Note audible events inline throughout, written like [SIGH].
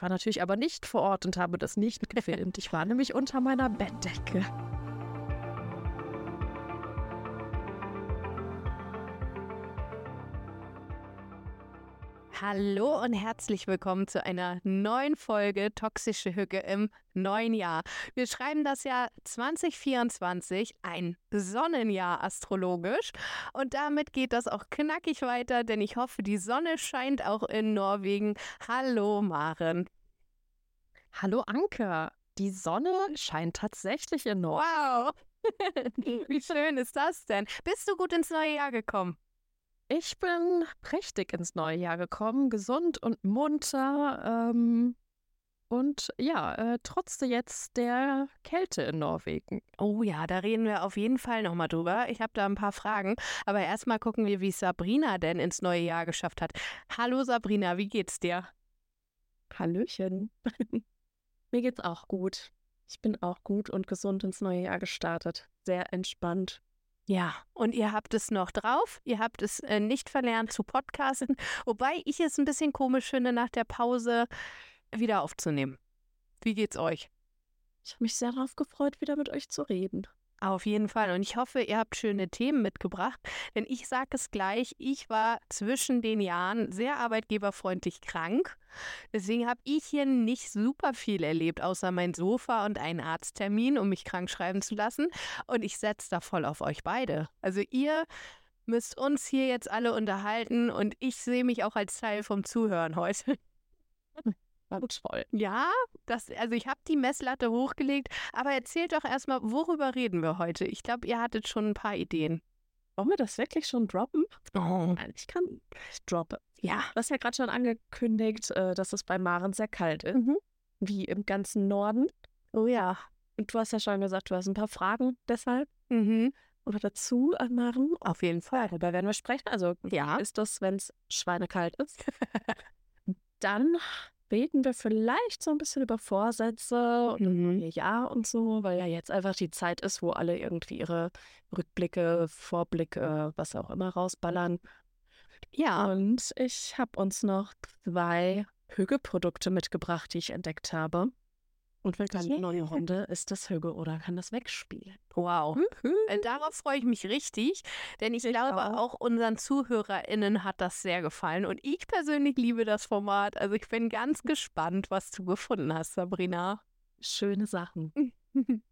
Ich war natürlich aber nicht vor Ort und habe das nicht gefilmt. Ich war nämlich unter meiner Bettdecke. Hallo und herzlich willkommen zu einer neuen Folge Toxische Hücke im neuen Jahr. Wir schreiben das Jahr 2024, ein Sonnenjahr astrologisch. Und damit geht das auch knackig weiter, denn ich hoffe, die Sonne scheint auch in Norwegen. Hallo Maren. Hallo Anke. Die Sonne scheint tatsächlich in Norwegen. Wow. [LAUGHS] Wie schön ist das denn? Bist du gut ins neue Jahr gekommen? Ich bin prächtig ins neue Jahr gekommen, gesund und munter. Ähm, und ja, äh, trotzte jetzt der Kälte in Norwegen. Oh ja, da reden wir auf jeden Fall nochmal drüber. Ich habe da ein paar Fragen. Aber erstmal gucken wir, wie Sabrina denn ins neue Jahr geschafft hat. Hallo Sabrina, wie geht's dir? Hallöchen. [LAUGHS] Mir geht's auch gut. Ich bin auch gut und gesund ins neue Jahr gestartet. Sehr entspannt. Ja, und ihr habt es noch drauf. Ihr habt es äh, nicht verlernt zu podcasten. [LAUGHS] Wobei ich es ein bisschen komisch finde, nach der Pause wieder aufzunehmen. Wie geht's euch? Ich habe mich sehr darauf gefreut, wieder mit euch zu reden. Auf jeden Fall. Und ich hoffe, ihr habt schöne Themen mitgebracht. Denn ich sage es gleich, ich war zwischen den Jahren sehr arbeitgeberfreundlich krank. Deswegen habe ich hier nicht super viel erlebt, außer mein Sofa und einen Arzttermin, um mich krank schreiben zu lassen. Und ich setze da voll auf euch beide. Also ihr müsst uns hier jetzt alle unterhalten und ich sehe mich auch als Teil vom Zuhören heute. [LAUGHS] toll. Ja, das, also ich habe die Messlatte hochgelegt, aber erzählt doch erstmal, worüber reden wir heute? Ich glaube, ihr hattet schon ein paar Ideen. Wollen wir das wirklich schon droppen? Oh. Ich kann. Ich droppe. Ja. Du hast ja gerade schon angekündigt, äh, dass es bei Maren sehr kalt ist. Mhm. Wie im ganzen Norden. Oh ja. Und du hast ja schon gesagt, du hast ein paar Fragen deshalb. Mhm. Oder dazu an Maren. Auf jeden Fall. Darüber werden wir sprechen. Also, ja. ist das, wenn es schweinekalt ist? [LAUGHS] Dann reden wir vielleicht so ein bisschen über Vorsätze und mhm. Jahr und so, weil ja jetzt einfach die Zeit ist, wo alle irgendwie ihre Rückblicke, Vorblicke, was auch immer rausballern. Ja, und ich habe uns noch zwei Hügge-Produkte mitgebracht, die ich entdeckt habe. Und eine yeah. neue [LAUGHS] Runde ist das Hüge oder kann das wegspielen. Wow. Äh, darauf freue ich mich richtig, denn ich, ich glaube auch. auch unseren ZuhörerInnen hat das sehr gefallen und ich persönlich liebe das Format. Also ich bin ganz [LAUGHS] gespannt, was du gefunden hast, Sabrina. Schöne Sachen. [LAUGHS]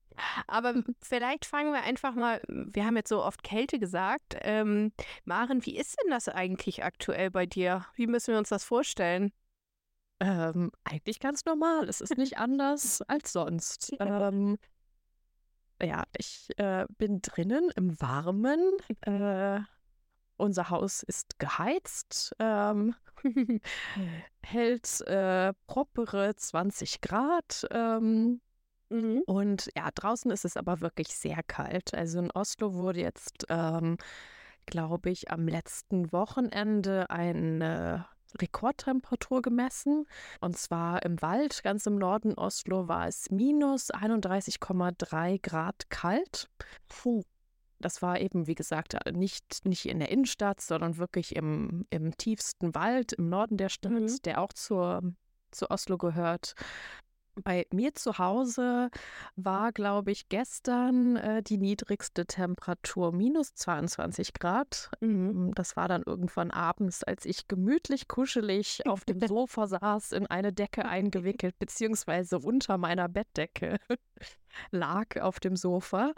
Aber vielleicht fangen wir einfach mal, wir haben jetzt so oft Kälte gesagt. Ähm, Maren, wie ist denn das eigentlich aktuell bei dir? Wie müssen wir uns das vorstellen? Ähm, eigentlich ganz normal. Es ist nicht anders als sonst. [LAUGHS] Ähm, ja, ich äh, bin drinnen im Warmen. Äh, unser Haus ist geheizt, ähm, [LAUGHS] hält äh, propere 20 Grad. Ähm, mhm. Und ja, draußen ist es aber wirklich sehr kalt. Also in Oslo wurde jetzt, ähm, glaube ich, am letzten Wochenende ein Rekordtemperatur gemessen. Und zwar im Wald, ganz im Norden Oslo, war es minus 31,3 Grad kalt. Puh. Das war eben, wie gesagt, nicht, nicht in der Innenstadt, sondern wirklich im, im tiefsten Wald im Norden der Stadt, mhm. der auch zur, zu Oslo gehört. Bei mir zu Hause war, glaube ich, gestern äh, die niedrigste Temperatur minus 22 Grad. Mhm. Das war dann irgendwann abends, als ich gemütlich kuschelig auf dem [LAUGHS] Sofa saß, in eine Decke eingewickelt, beziehungsweise unter meiner Bettdecke [LAUGHS] lag auf dem Sofa.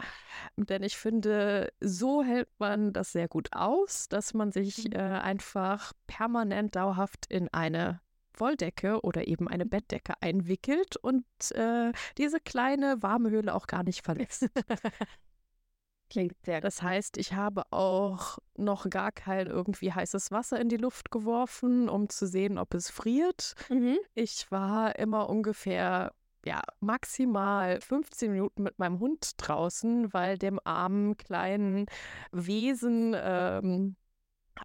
Denn ich finde, so hält man das sehr gut aus, dass man sich mhm. äh, einfach permanent dauerhaft in eine Wolldecke oder eben eine Bettdecke einwickelt und äh, diese kleine warme Höhle auch gar nicht verlässt. [LAUGHS] Klingt sehr gut. Das heißt, ich habe auch noch gar kein irgendwie heißes Wasser in die Luft geworfen, um zu sehen, ob es friert. Mhm. Ich war immer ungefähr ja, maximal 15 Minuten mit meinem Hund draußen, weil dem armen kleinen Wesen ähm,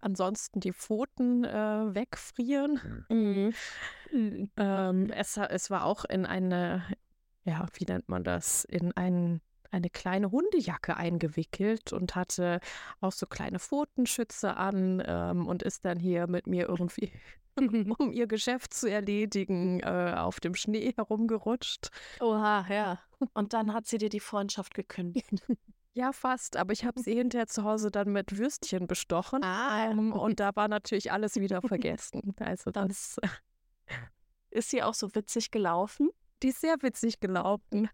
ansonsten die Pfoten äh, wegfrieren. Mhm. [LAUGHS] Ähm, es, es war auch in eine, ja, wie nennt man das, in ein, eine kleine Hundejacke eingewickelt und hatte auch so kleine Pfotenschütze an ähm, und ist dann hier mit mir irgendwie [LAUGHS] um ihr Geschäft zu erledigen, äh, auf dem Schnee herumgerutscht. Oha, ja. [LAUGHS] Und dann hat sie dir die Freundschaft gekündigt. Ja, fast. Aber ich habe sie [LAUGHS] hinterher zu Hause dann mit Würstchen bestochen. Ah, ähm, und da war natürlich alles wieder [LAUGHS] vergessen. Also das. [LAUGHS] Ist sie auch so witzig gelaufen? Die ist sehr witzig gelaufen.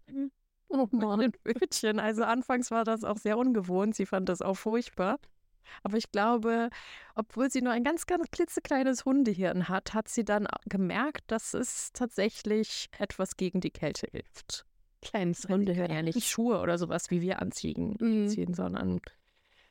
Oh Mann, Würstchen. Also anfangs war das auch sehr ungewohnt. Sie fand das auch furchtbar. Aber ich glaube, obwohl sie nur ein ganz, ganz klitzekleines Hundehirn hat, hat sie dann gemerkt, dass es tatsächlich etwas gegen die Kälte hilft. Kleines Hundehirn. Ja, nicht [LAUGHS] Schuhe oder sowas, wie wir anziehen, Mhm. ziehen, sondern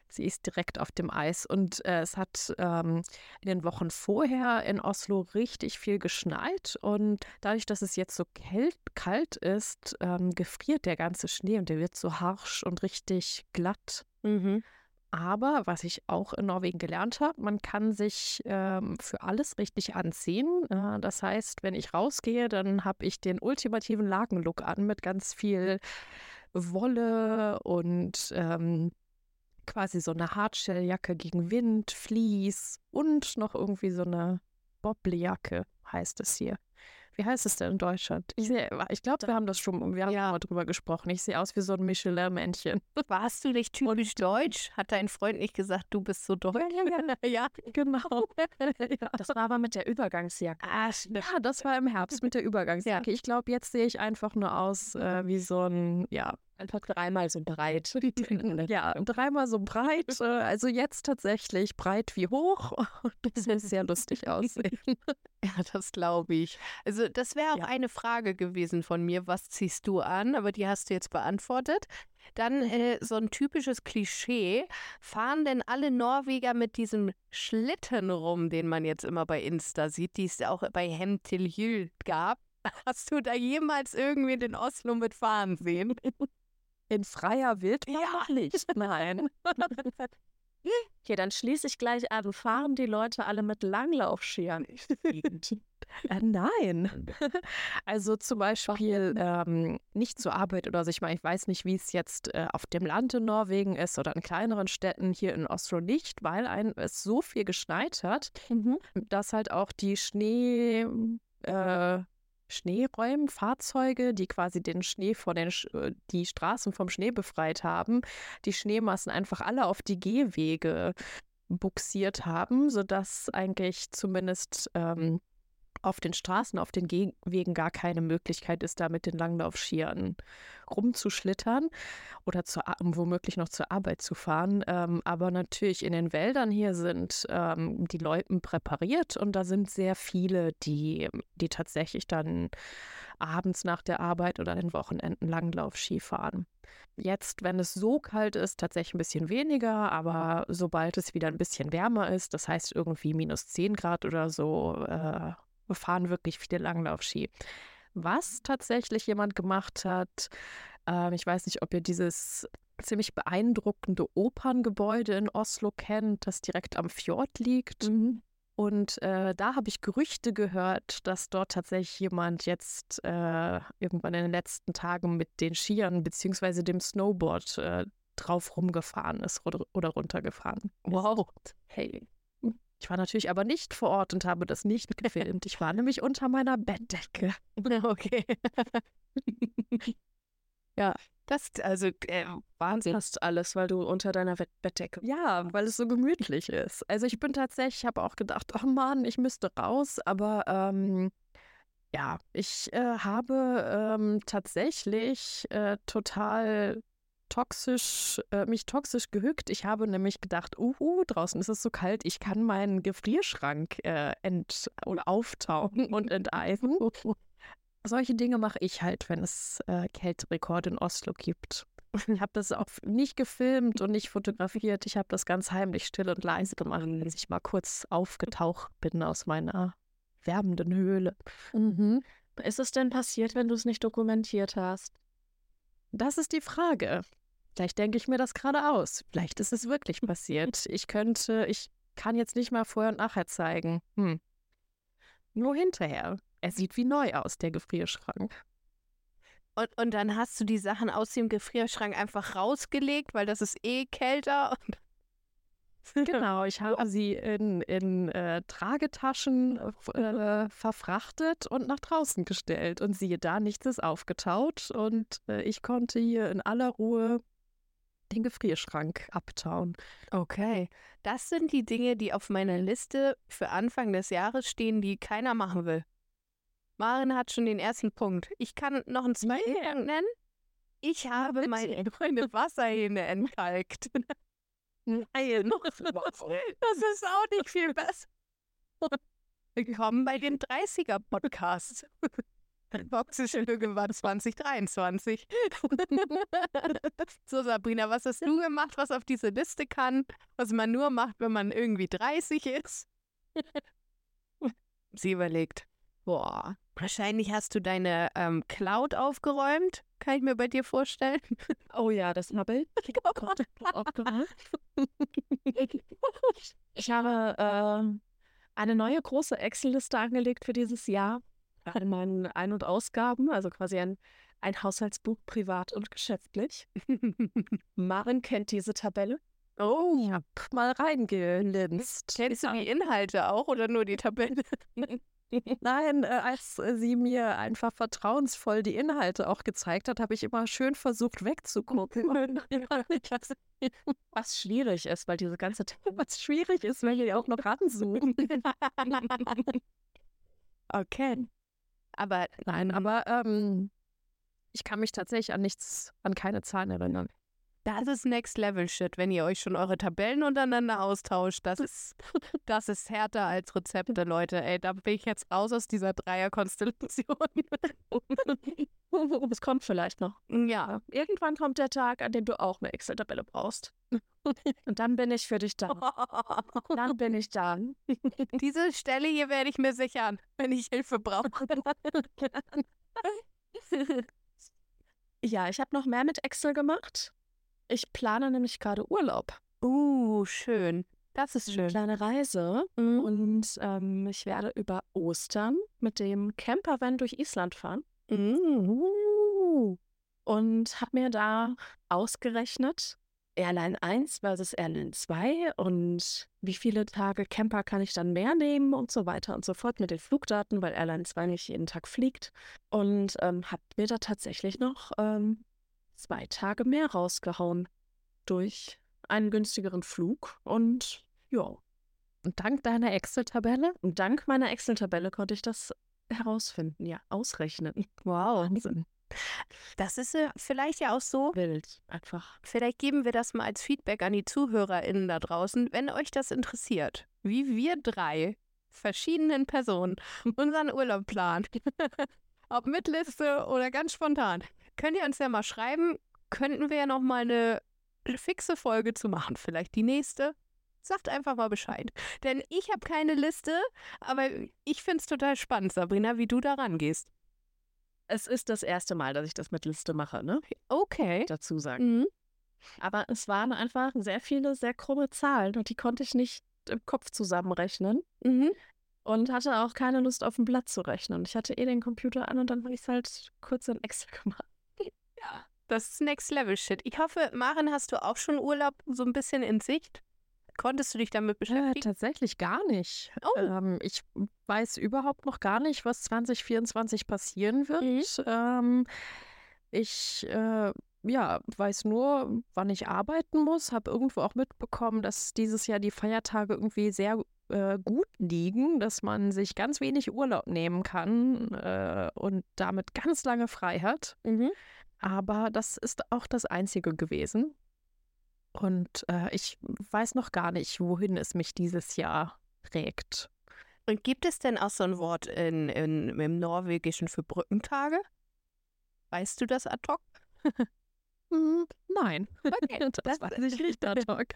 sie ist direkt auf dem Eis. Und äh, es hat ähm, in den Wochen vorher in Oslo richtig viel geschneit. Und dadurch, dass es jetzt so kält, kalt ist, ähm, gefriert der ganze Schnee und der wird so harsch und richtig glatt. Mhm. Aber was ich auch in Norwegen gelernt habe, man kann sich ähm, für alles richtig anziehen. Äh, das heißt, wenn ich rausgehe, dann habe ich den ultimativen Lakenlook an mit ganz viel Wolle und ähm, quasi so eine Hardshelljacke gegen Wind, Vlies und noch irgendwie so eine Bobblejacke, heißt es hier. Wie heißt es denn in Deutschland? Ich, ich glaube, wir haben das schon, wir haben Ja. mal drüber gesprochen. Ich sehe aus wie so ein Michelin-Männchen. [LAUGHS] Warst du nicht typisch deutsch? Hat dein Freund nicht gesagt, du bist so deutsch? ja, [LAUGHS] genau. [LAUGHS] Das war aber mit der Übergangsjacke. Ah. Ja, das war im Herbst mit der Übergangsjacke. Ich glaube, jetzt sehe ich einfach nur aus äh, wie so ein, ja, Einfach dreimal so breit. [LAUGHS] ja, dreimal so breit. [LAUGHS] Äh, also jetzt tatsächlich breit wie hoch. [LAUGHS] Das wird sehr lustig aussehen. Ja, das glaube ich. Also das wäre auch Ja. eine Frage gewesen von mir, was ziehst du an? Aber die hast du jetzt beantwortet. Dann äh, so ein typisches Klischee. Fahren denn alle Norweger mit diesem Schlitten rum, den man jetzt immer bei Insta sieht, die es auch bei Hemtilhyl gab? Hast du da jemals irgendwie den Oslo mitfahren sehen? In freier Wildbahn Ja. noch nicht. Nein. [LAUGHS] Hier, dann schließe ich gleich an. Fahren die Leute alle mit Langlaufscheren? Äh, nein. [LAUGHS] Also zum Beispiel ähm, nicht zur Arbeit oder so. Ich meine, ich weiß nicht, wie es jetzt äh, auf dem Land in Norwegen ist oder in kleineren Städten hier in Oslo nicht, weil ein, es so viel geschneit hat, dass halt auch die Schnee, äh, Schneeräumen, Fahrzeuge, die quasi den Schnee vor den, äh, die Straßen vom Schnee befreit haben, die Schneemassen einfach alle auf die Gehwege buxiert haben, sodass eigentlich zumindest ähm, auf den Straßen, auf den Gehwegen gar keine Möglichkeit ist, da mit den Langlaufskiern rumzuschlittern oder zur, womöglich noch zur Arbeit zu fahren. Ähm, aber natürlich in den Wäldern hier sind ähm, die Loipen präpariert und da sind sehr viele, die, die tatsächlich dann abends nach der Arbeit oder den Wochenenden Langlaufski fahren. Jetzt, wenn es so kalt ist, tatsächlich ein bisschen weniger, aber sobald es wieder ein bisschen wärmer ist, das heißt irgendwie minus 10 Grad oder so, äh, fahren wirklich viele Langlaufski. Was tatsächlich jemand gemacht hat, ähm, ich weiß nicht, ob ihr dieses ziemlich beeindruckende Operngebäude in Oslo kennt, das direkt am Fjord liegt. Und äh, da habe ich Gerüchte gehört, dass dort tatsächlich jemand jetzt äh, irgendwann in den letzten Tagen mit den Skiern bzw. dem Snowboard äh, drauf rumgefahren ist oder, oder runtergefahren. Wow. Hey. Ich war natürlich aber nicht vor Ort und habe das nicht gefilmt. Ich war nämlich unter meiner Bettdecke. [LAUGHS] Okay. [LAUGHS] ja, das, also, äh, Wahnsinn. Fast alles, weil du unter deiner Bettdecke Ja, weil es so gemütlich ist. Also ich bin tatsächlich, ich habe auch gedacht, oh Mann, ich müsste raus, aber ähm, ja, ich äh, habe ähm, tatsächlich äh, total toxisch, äh, mich toxisch gehückt. Ich habe nämlich gedacht, uhu, draußen ist es so kalt, ich kann meinen Gefrierschrank äh, ent oder auftauen und enteisen. [LAUGHS] Solche Dinge mache ich halt, wenn es äh, Kälterekorde in Oslo gibt. Ich habe das auch nicht gefilmt und nicht fotografiert. Ich habe das ganz heimlich still und leise gemacht, als ich mal kurz aufgetaucht bin aus meiner wärmenden Höhle. Ist es denn passiert, wenn du es nicht dokumentiert hast? Das ist die Frage. Vielleicht denke ich mir das gerade aus. Vielleicht ist es wirklich passiert. Ich könnte, ich kann jetzt nicht mal vorher und nachher zeigen. Hm. Nur hinterher. Er sieht wie neu aus, der Gefrierschrank. Und, und dann hast du die Sachen aus dem Gefrierschrank einfach rausgelegt, weil das ist eh kälter. [LAUGHS] Genau, ich habe sie in, in äh, Tragetaschen äh, verfrachtet und nach draußen gestellt. Und siehe da, nichts ist aufgetaut. Und äh, ich konnte hier in aller Ruhe den Gefrierschrank abtauen. Okay, das sind die Dinge, die auf meiner Liste für Anfang des Jahres stehen, die keiner machen will. Maren hat schon den ersten Punkt. Ich kann noch einen zweiten Punkt nennen. Ich habe meine, [LAUGHS] meine Wasserhähne entkalkt. Nein, [LAUGHS] das ist auch nicht viel besser. [LAUGHS] Willkommen bei den 30er-Podcasts. Toxische irgendwann 2023. so, Sabrina, was hast du gemacht, was auf diese Liste kann, was man nur macht, wenn man irgendwie 30 ist? [LAUGHS] Sie überlegt. Boah, wahrscheinlich hast du deine ähm, Cloud aufgeräumt. Kann ich mir bei dir vorstellen? [LAUGHS] Oh ja, das habe ich. ich habe äh, eine neue große Excel-Liste angelegt für dieses Jahr an meinen Ein- und Ausgaben, also quasi ein, ein Haushaltsbuch privat und geschäftlich. [LAUGHS] Maren kennt diese Tabelle. Oh, ich hab mal reingelinst. Kennst du die Inhalte auch oder nur die Tabelle? [LAUGHS] Nein, äh, als sie mir einfach vertrauensvoll die Inhalte auch gezeigt hat, habe ich immer schön versucht wegzugucken. [LAUGHS] Was schwierig ist, weil diese ganze Was schwierig ist, wenn wir auch noch ranzoomen. okay. Aber nein, aber ähm, ich kann mich tatsächlich an nichts, an keine Zahlen erinnern. Das ist Next Level Shit, wenn ihr euch schon eure Tabellen untereinander austauscht. Das [LAUGHS] ist, das ist härter als Rezepte, Leute. Ey, da bin ich jetzt raus aus dieser Dreierkonstellation. [LAUGHS] Es kommt vielleicht noch. Ja. Irgendwann kommt der Tag, an dem du auch eine Excel-Tabelle brauchst. [LAUGHS] Und dann bin ich für dich da. Dann bin ich da. Diese Stelle hier werde ich mir sichern, wenn ich Hilfe brauche. ja, ich habe noch mehr mit Excel gemacht. Ich plane nämlich gerade Urlaub. Uh, schön. Das ist schön. Eine kleine Reise. Mhm. Und ähm, ich werde über Ostern mit dem Campervan durch Island fahren. Mhm. Und habe mir da ausgerechnet, Airline 1 versus Airline 2 und wie viele Tage Camper kann ich dann mehr nehmen und so weiter und so fort mit den Flugdaten, weil Airline 2 nicht jeden Tag fliegt. Und ähm, habe mir da tatsächlich noch ähm, zwei Tage mehr rausgehauen durch einen günstigeren Flug und ja. Und dank deiner Excel-Tabelle? Und dank meiner Excel-Tabelle konnte ich das herausfinden, ja, ausrechnen. [LAUGHS] Wow. Wahnsinn. Das ist vielleicht ja auch so wild, einfach. Vielleicht geben wir das mal als Feedback an die ZuhörerInnen da draußen, wenn euch das interessiert, wie wir drei verschiedenen Personen [LAUGHS] unseren Urlaub planen. [LAUGHS] Ob mit Liste oder ganz spontan. Könnt ihr uns ja mal schreiben, könnten wir ja noch mal eine fixe Folge zu machen, vielleicht die nächste. Sagt einfach mal Bescheid. Denn ich habe keine Liste, aber ich finde es total spannend, Sabrina, wie du da rangehst. Es ist das erste Mal, dass ich das mit Liste mache, ne? Okay. Dazu sagen. Mhm. Aber es waren einfach sehr viele, sehr krumme Zahlen und die konnte ich nicht im Kopf zusammenrechnen. Mhm. Und hatte auch keine Lust, auf dem Blatt zu rechnen. Ich hatte eh den Computer an und dann habe ich es halt kurz in Excel [LAUGHS] gemacht. Ja, das ist Next Level Shit. Ich hoffe, Maren, hast du auch schon Urlaub so ein bisschen in Sicht? Konntest du dich damit beschäftigen? Äh, tatsächlich gar nicht. Oh. Ähm, ich weiß überhaupt noch gar nicht, was 2024 passieren wird. Mhm. Ähm, ich äh, ja, weiß nur, wann ich arbeiten muss, habe irgendwo auch mitbekommen, dass dieses Jahr die Feiertage irgendwie sehr äh, gut liegen, dass man sich ganz wenig Urlaub nehmen kann äh, und damit ganz lange frei hat. Mhm. Aber das ist auch das Einzige gewesen. Und äh, ich weiß noch gar nicht, wohin es mich dieses Jahr trägt. Und gibt es denn auch so ein Wort in, in, im Norwegischen für Brückentage? Weißt du das ad hoc? [LAUGHS] Hm, nein, okay. [LAUGHS] das, das weiß ich nicht ad [LAUGHS] hoc.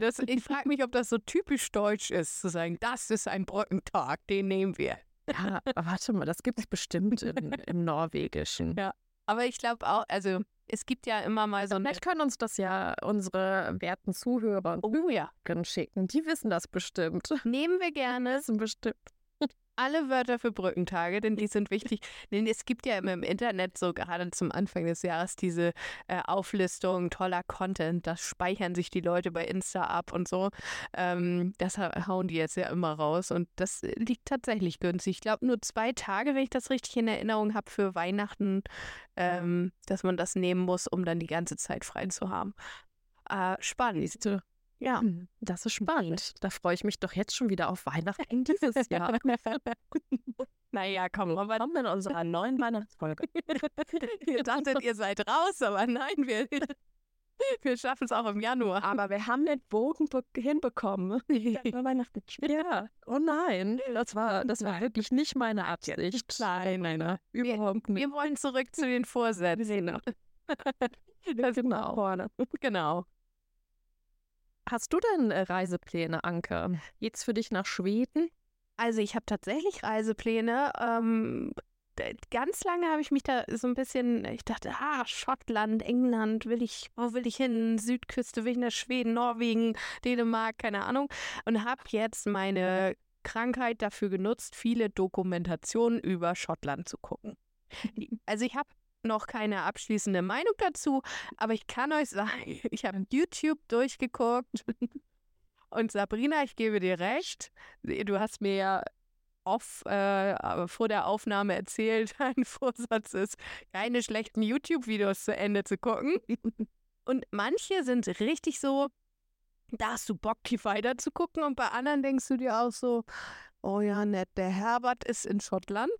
Das, ich frage mich, ob das so typisch deutsch ist, zu sagen, das ist ein Brückentag, den nehmen wir. Ja, warte mal, das gibt es bestimmt in, im Norwegischen. Ja, aber ich glaube auch, also es gibt ja immer mal so. Vielleicht können uns das ja unsere werten Zuhörer und oh, ja. schicken. Die wissen das bestimmt. Nehmen wir gerne. [LAUGHS] Wissen bestimmt. Alle Wörter für Brückentage, denn die sind wichtig. denn es gibt ja immer im Internet so gerade zum Anfang des Jahres diese äh, Auflistung toller Content. Das speichern sich die Leute bei Insta ab und so. Ähm, das hauen die jetzt ja immer raus und das liegt tatsächlich günstig. Ich glaube nur zwei Tage, wenn ich das richtig in Erinnerung habe, für Weihnachten, ähm, dass man das nehmen muss, um dann die ganze Zeit frei zu haben. Äh, spannend. Ja, hm, das ist spannend. Da freue ich mich doch jetzt schon wieder auf Weihnachten dieses Jahr. [LAUGHS] naja, komm, wir kommen in unserer neuen Weihnachtsfolge. [LAUGHS] ihr dachtet, ihr seid raus, aber nein, wir, [LAUGHS] wir schaffen es auch im Januar. Aber wir haben den Bogen hinbekommen. Weihnachten. Ja, oh nein, das war, das war wirklich nicht meine Absicht. Nein, nein, nein. Überhaupt nicht. Wir wollen zurück zu den Vorsätzen. Genau. Genau. Hast du denn äh, Reisepläne, Anke? Geht's für dich nach Schweden? Also ich habe tatsächlich Reisepläne. Ähm, ganz lange habe ich mich da so ein bisschen, ich dachte, ah, Schottland, England, will ich, wo will ich hin? Südküste, will ich nach Schweden, Norwegen, Dänemark, keine Ahnung. Und habe jetzt meine Krankheit dafür genutzt, viele Dokumentationen über Schottland zu gucken. Also ich habe noch keine abschließende Meinung dazu, aber ich kann euch sagen, [LAUGHS] ich habe YouTube durchgeguckt und Sabrina, ich gebe dir recht, du hast mir ja off, äh, vor der Aufnahme erzählt, [LAUGHS] dein Vorsatz ist, keine schlechten YouTube-Videos zu Ende zu gucken. Und manche sind richtig so, da hast du Bock, die weiter zu gucken und bei anderen denkst du dir auch so, oh ja, nett, der Herbert ist in Schottland.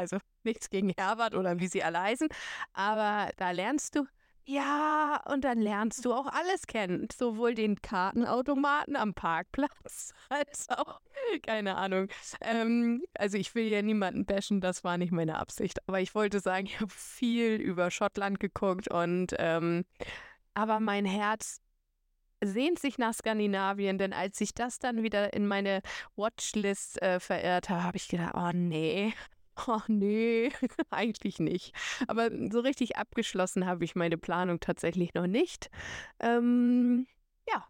Also nichts gegen Herbert oder wie sie alle heißen, aber da lernst du, ja, und dann lernst du auch alles kennen. Sowohl den Kartenautomaten am Parkplatz [LAUGHS] als auch, keine Ahnung. Ähm, also ich will ja niemanden bashen, das war nicht meine Absicht. Aber ich wollte sagen, [LAUGHS] ich habe viel über Schottland geguckt und ähm, aber mein Herz sehnt sich nach Skandinavien, denn als ich das dann wieder in meine Watchlist äh, verirrt habe, habe ich gedacht, oh nee, Oh nee, [LAUGHS] eigentlich nicht. Aber so richtig abgeschlossen habe ich meine Planung tatsächlich noch nicht. Ähm, ja,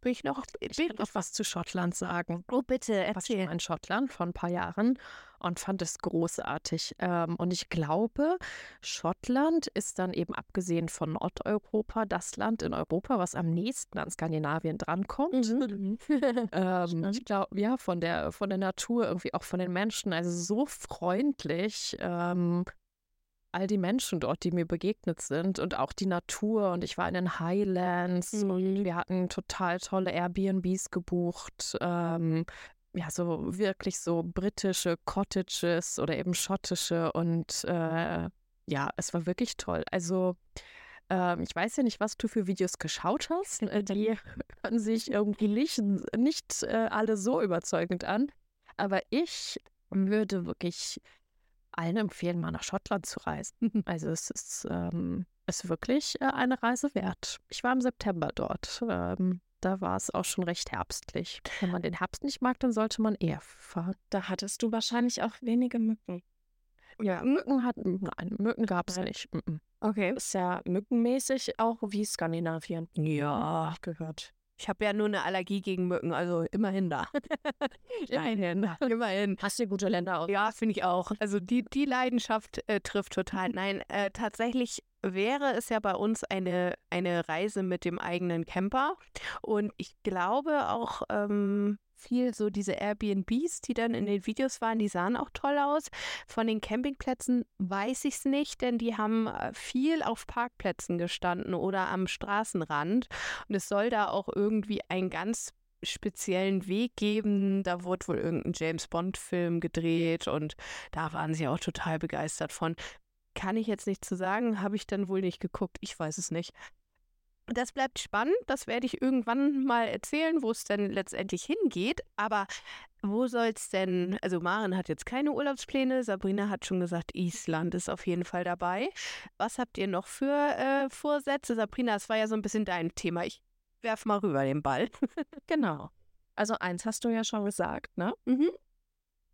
bin ich noch. Ich kann noch was zu Schottland sagen. Oh, bitte, erzähl. Ich war in Schottland vor ein paar Jahren und fand es großartig. Ähm, und ich glaube, Schottland ist dann eben abgesehen von Nordeuropa das Land in Europa, was am nächsten an Skandinavien drankommt. Mhm. [LAUGHS] ähm, ich glaube, ja, von der, von der Natur, irgendwie auch von den Menschen, also so freundlich. Ähm, all die Menschen dort, die mir begegnet sind und auch die Natur. Und ich war in den Highlands mhm. und wir hatten total tolle Airbnbs gebucht. Ähm, ja, so wirklich so britische Cottages oder eben schottische und äh, ja, es war wirklich toll. Also ähm, ich weiß ja nicht, was du für Videos geschaut hast. Äh, die [LAUGHS] hören sich irgendwie nicht, nicht äh, alle so überzeugend an. Aber ich würde wirklich allen empfehlen, mal nach Schottland zu reisen. [LAUGHS] Also es ist, ähm, ist wirklich äh, eine Reise wert. Ich war im September dort. Ähm, da war es auch schon recht herbstlich. Wenn man den Herbst nicht mag, dann sollte man eher fahren. Da hattest du wahrscheinlich auch wenige Mücken. Ja, Mücken hatten, nein, Mücken gab es nicht. Okay. Ist ja mückenmäßig auch wie Skandinavien. Ja, gehört. Ich habe ja nur eine Allergie gegen Mücken, also immerhin da. [LAUGHS] immerhin. immerhin. Hast du gute Länder aus? Ja, finde ich auch. Also die, die Leidenschaft äh, trifft total. Nein, äh, tatsächlich wäre es ja bei uns eine, eine Reise mit dem eigenen Camper. Und ich glaube auch, ähm, viel so diese Airbnbs, die dann in den Videos waren, die sahen auch toll aus. Von den Campingplätzen weiß ich es nicht, denn die haben äh, viel auf Parkplätzen gestanden oder am Straßenrand. Und es soll da auch irgendwie einen ganz speziellen Weg geben. Da wurde wohl irgendein James Bond-Film gedreht und da waren sie auch total begeistert von. Kann ich jetzt nicht zu sagen, habe ich dann wohl nicht geguckt. Ich weiß es nicht. Das bleibt spannend. Das werde ich irgendwann mal erzählen, wo es denn letztendlich hingeht. Aber wo soll es denn? Also, Maren hat jetzt keine Urlaubspläne. Sabrina hat schon gesagt, Island ist auf jeden Fall dabei. Was habt ihr noch für äh, Vorsätze? Sabrina, das war ja so ein bisschen dein Thema. Ich werf mal rüber den Ball. [LAUGHS] genau. Also, eins hast du ja schon gesagt, ne? Mhm.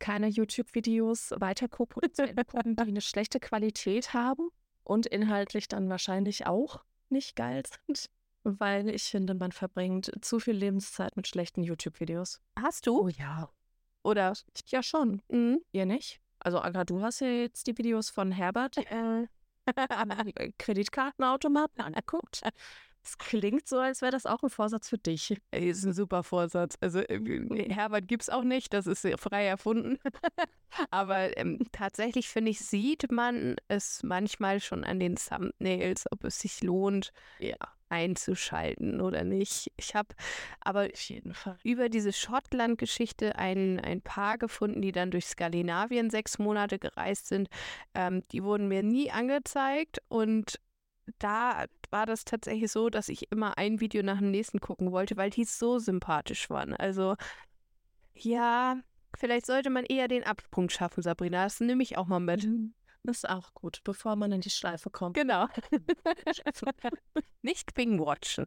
Keine YouTube-Videos weiter co-produzieren, die eine schlechte Qualität haben und inhaltlich dann wahrscheinlich auch nicht geil sind, weil ich finde, man verbringt zu viel Lebenszeit mit schlechten YouTube-Videos. Hast du? Oh ja. Oder? Ja, schon. Mhm. Ihr nicht? Also, Anka, du hast ja jetzt die Videos von Herbert äh, [LAUGHS] Kreditkartenautomaten angeguckt. Es klingt so, als wäre das auch ein Vorsatz für dich. Ist ein super Vorsatz. Also äh, Herbert gibt es auch nicht, das ist frei erfunden. [LAUGHS] Aber ähm, tatsächlich finde ich, sieht man es manchmal schon an den Thumbnails, ob es sich lohnt, ja. einzuschalten oder nicht. Ich habe aber über diese Schottland-Geschichte ein, ein Paar gefunden, die dann durch Skandinavien sechs Monate gereist sind. Ähm, die wurden mir nie angezeigt und da war das tatsächlich so, dass ich immer ein Video nach dem nächsten gucken wollte, weil die so sympathisch waren. Also, ja, vielleicht sollte man eher den Abpunkt schaffen, Sabrina. Das nehme ich auch mal mit. Mhm. Das ist auch gut, bevor man in die Schleife kommt. Genau. [LAUGHS] nicht Bing-Watchen.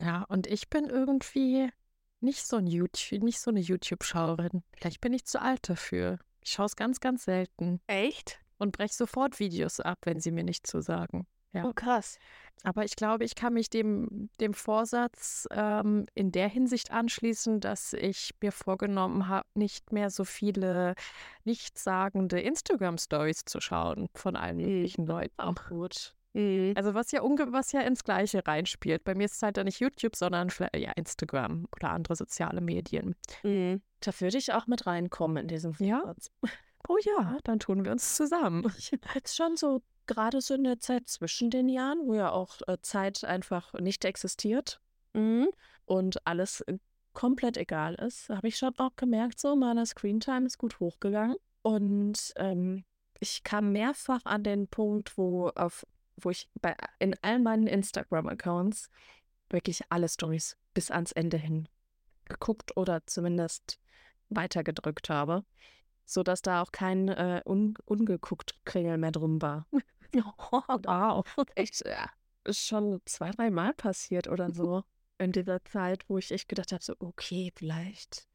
Ja, und ich bin irgendwie nicht so, ein YouTube, nicht so eine YouTube-Schauerin. Vielleicht bin ich zu alt dafür. Ich schaue es ganz, ganz selten. Echt? Und breche sofort Videos ab, wenn sie mir nicht zusagen. Ja. Oh, krass. Aber ich glaube, ich kann mich dem, dem Vorsatz ähm, in der Hinsicht anschließen, dass ich mir vorgenommen habe, nicht mehr so viele nichtssagende Instagram-Stories zu schauen von allen mhm. möglichen Leuten. Auch gut. Mhm. Also was ja, was ja ins Gleiche reinspielt. Bei mir ist es halt dann nicht YouTube, sondern ja Instagram oder andere soziale Medien. Mhm. Da würde ich auch mit reinkommen in diesem Vorsatz. Ja. Oh ja, [LAUGHS] dann tun wir uns zusammen. Jetzt schon so gerade so in der Zeit zwischen den Jahren, wo ja auch äh, Zeit einfach nicht existiert mhm. und alles äh, komplett egal ist, habe ich schon auch gemerkt, so meine Screentime ist gut hochgegangen. Und ähm, ich kam mehrfach an den Punkt, wo auf, wo ich bei in all meinen Instagram-Accounts wirklich alle Stories bis ans Ende hin geguckt oder zumindest weitergedrückt habe, sodass da auch kein äh, un ungeguckt Kringel mehr drum war. Oh, [LAUGHS] wow. [LAUGHS] Echt, ja, ist schon zwei, drei Mal passiert oder [LAUGHS] so in dieser Zeit, wo ich echt gedacht habe, so, okay, vielleicht.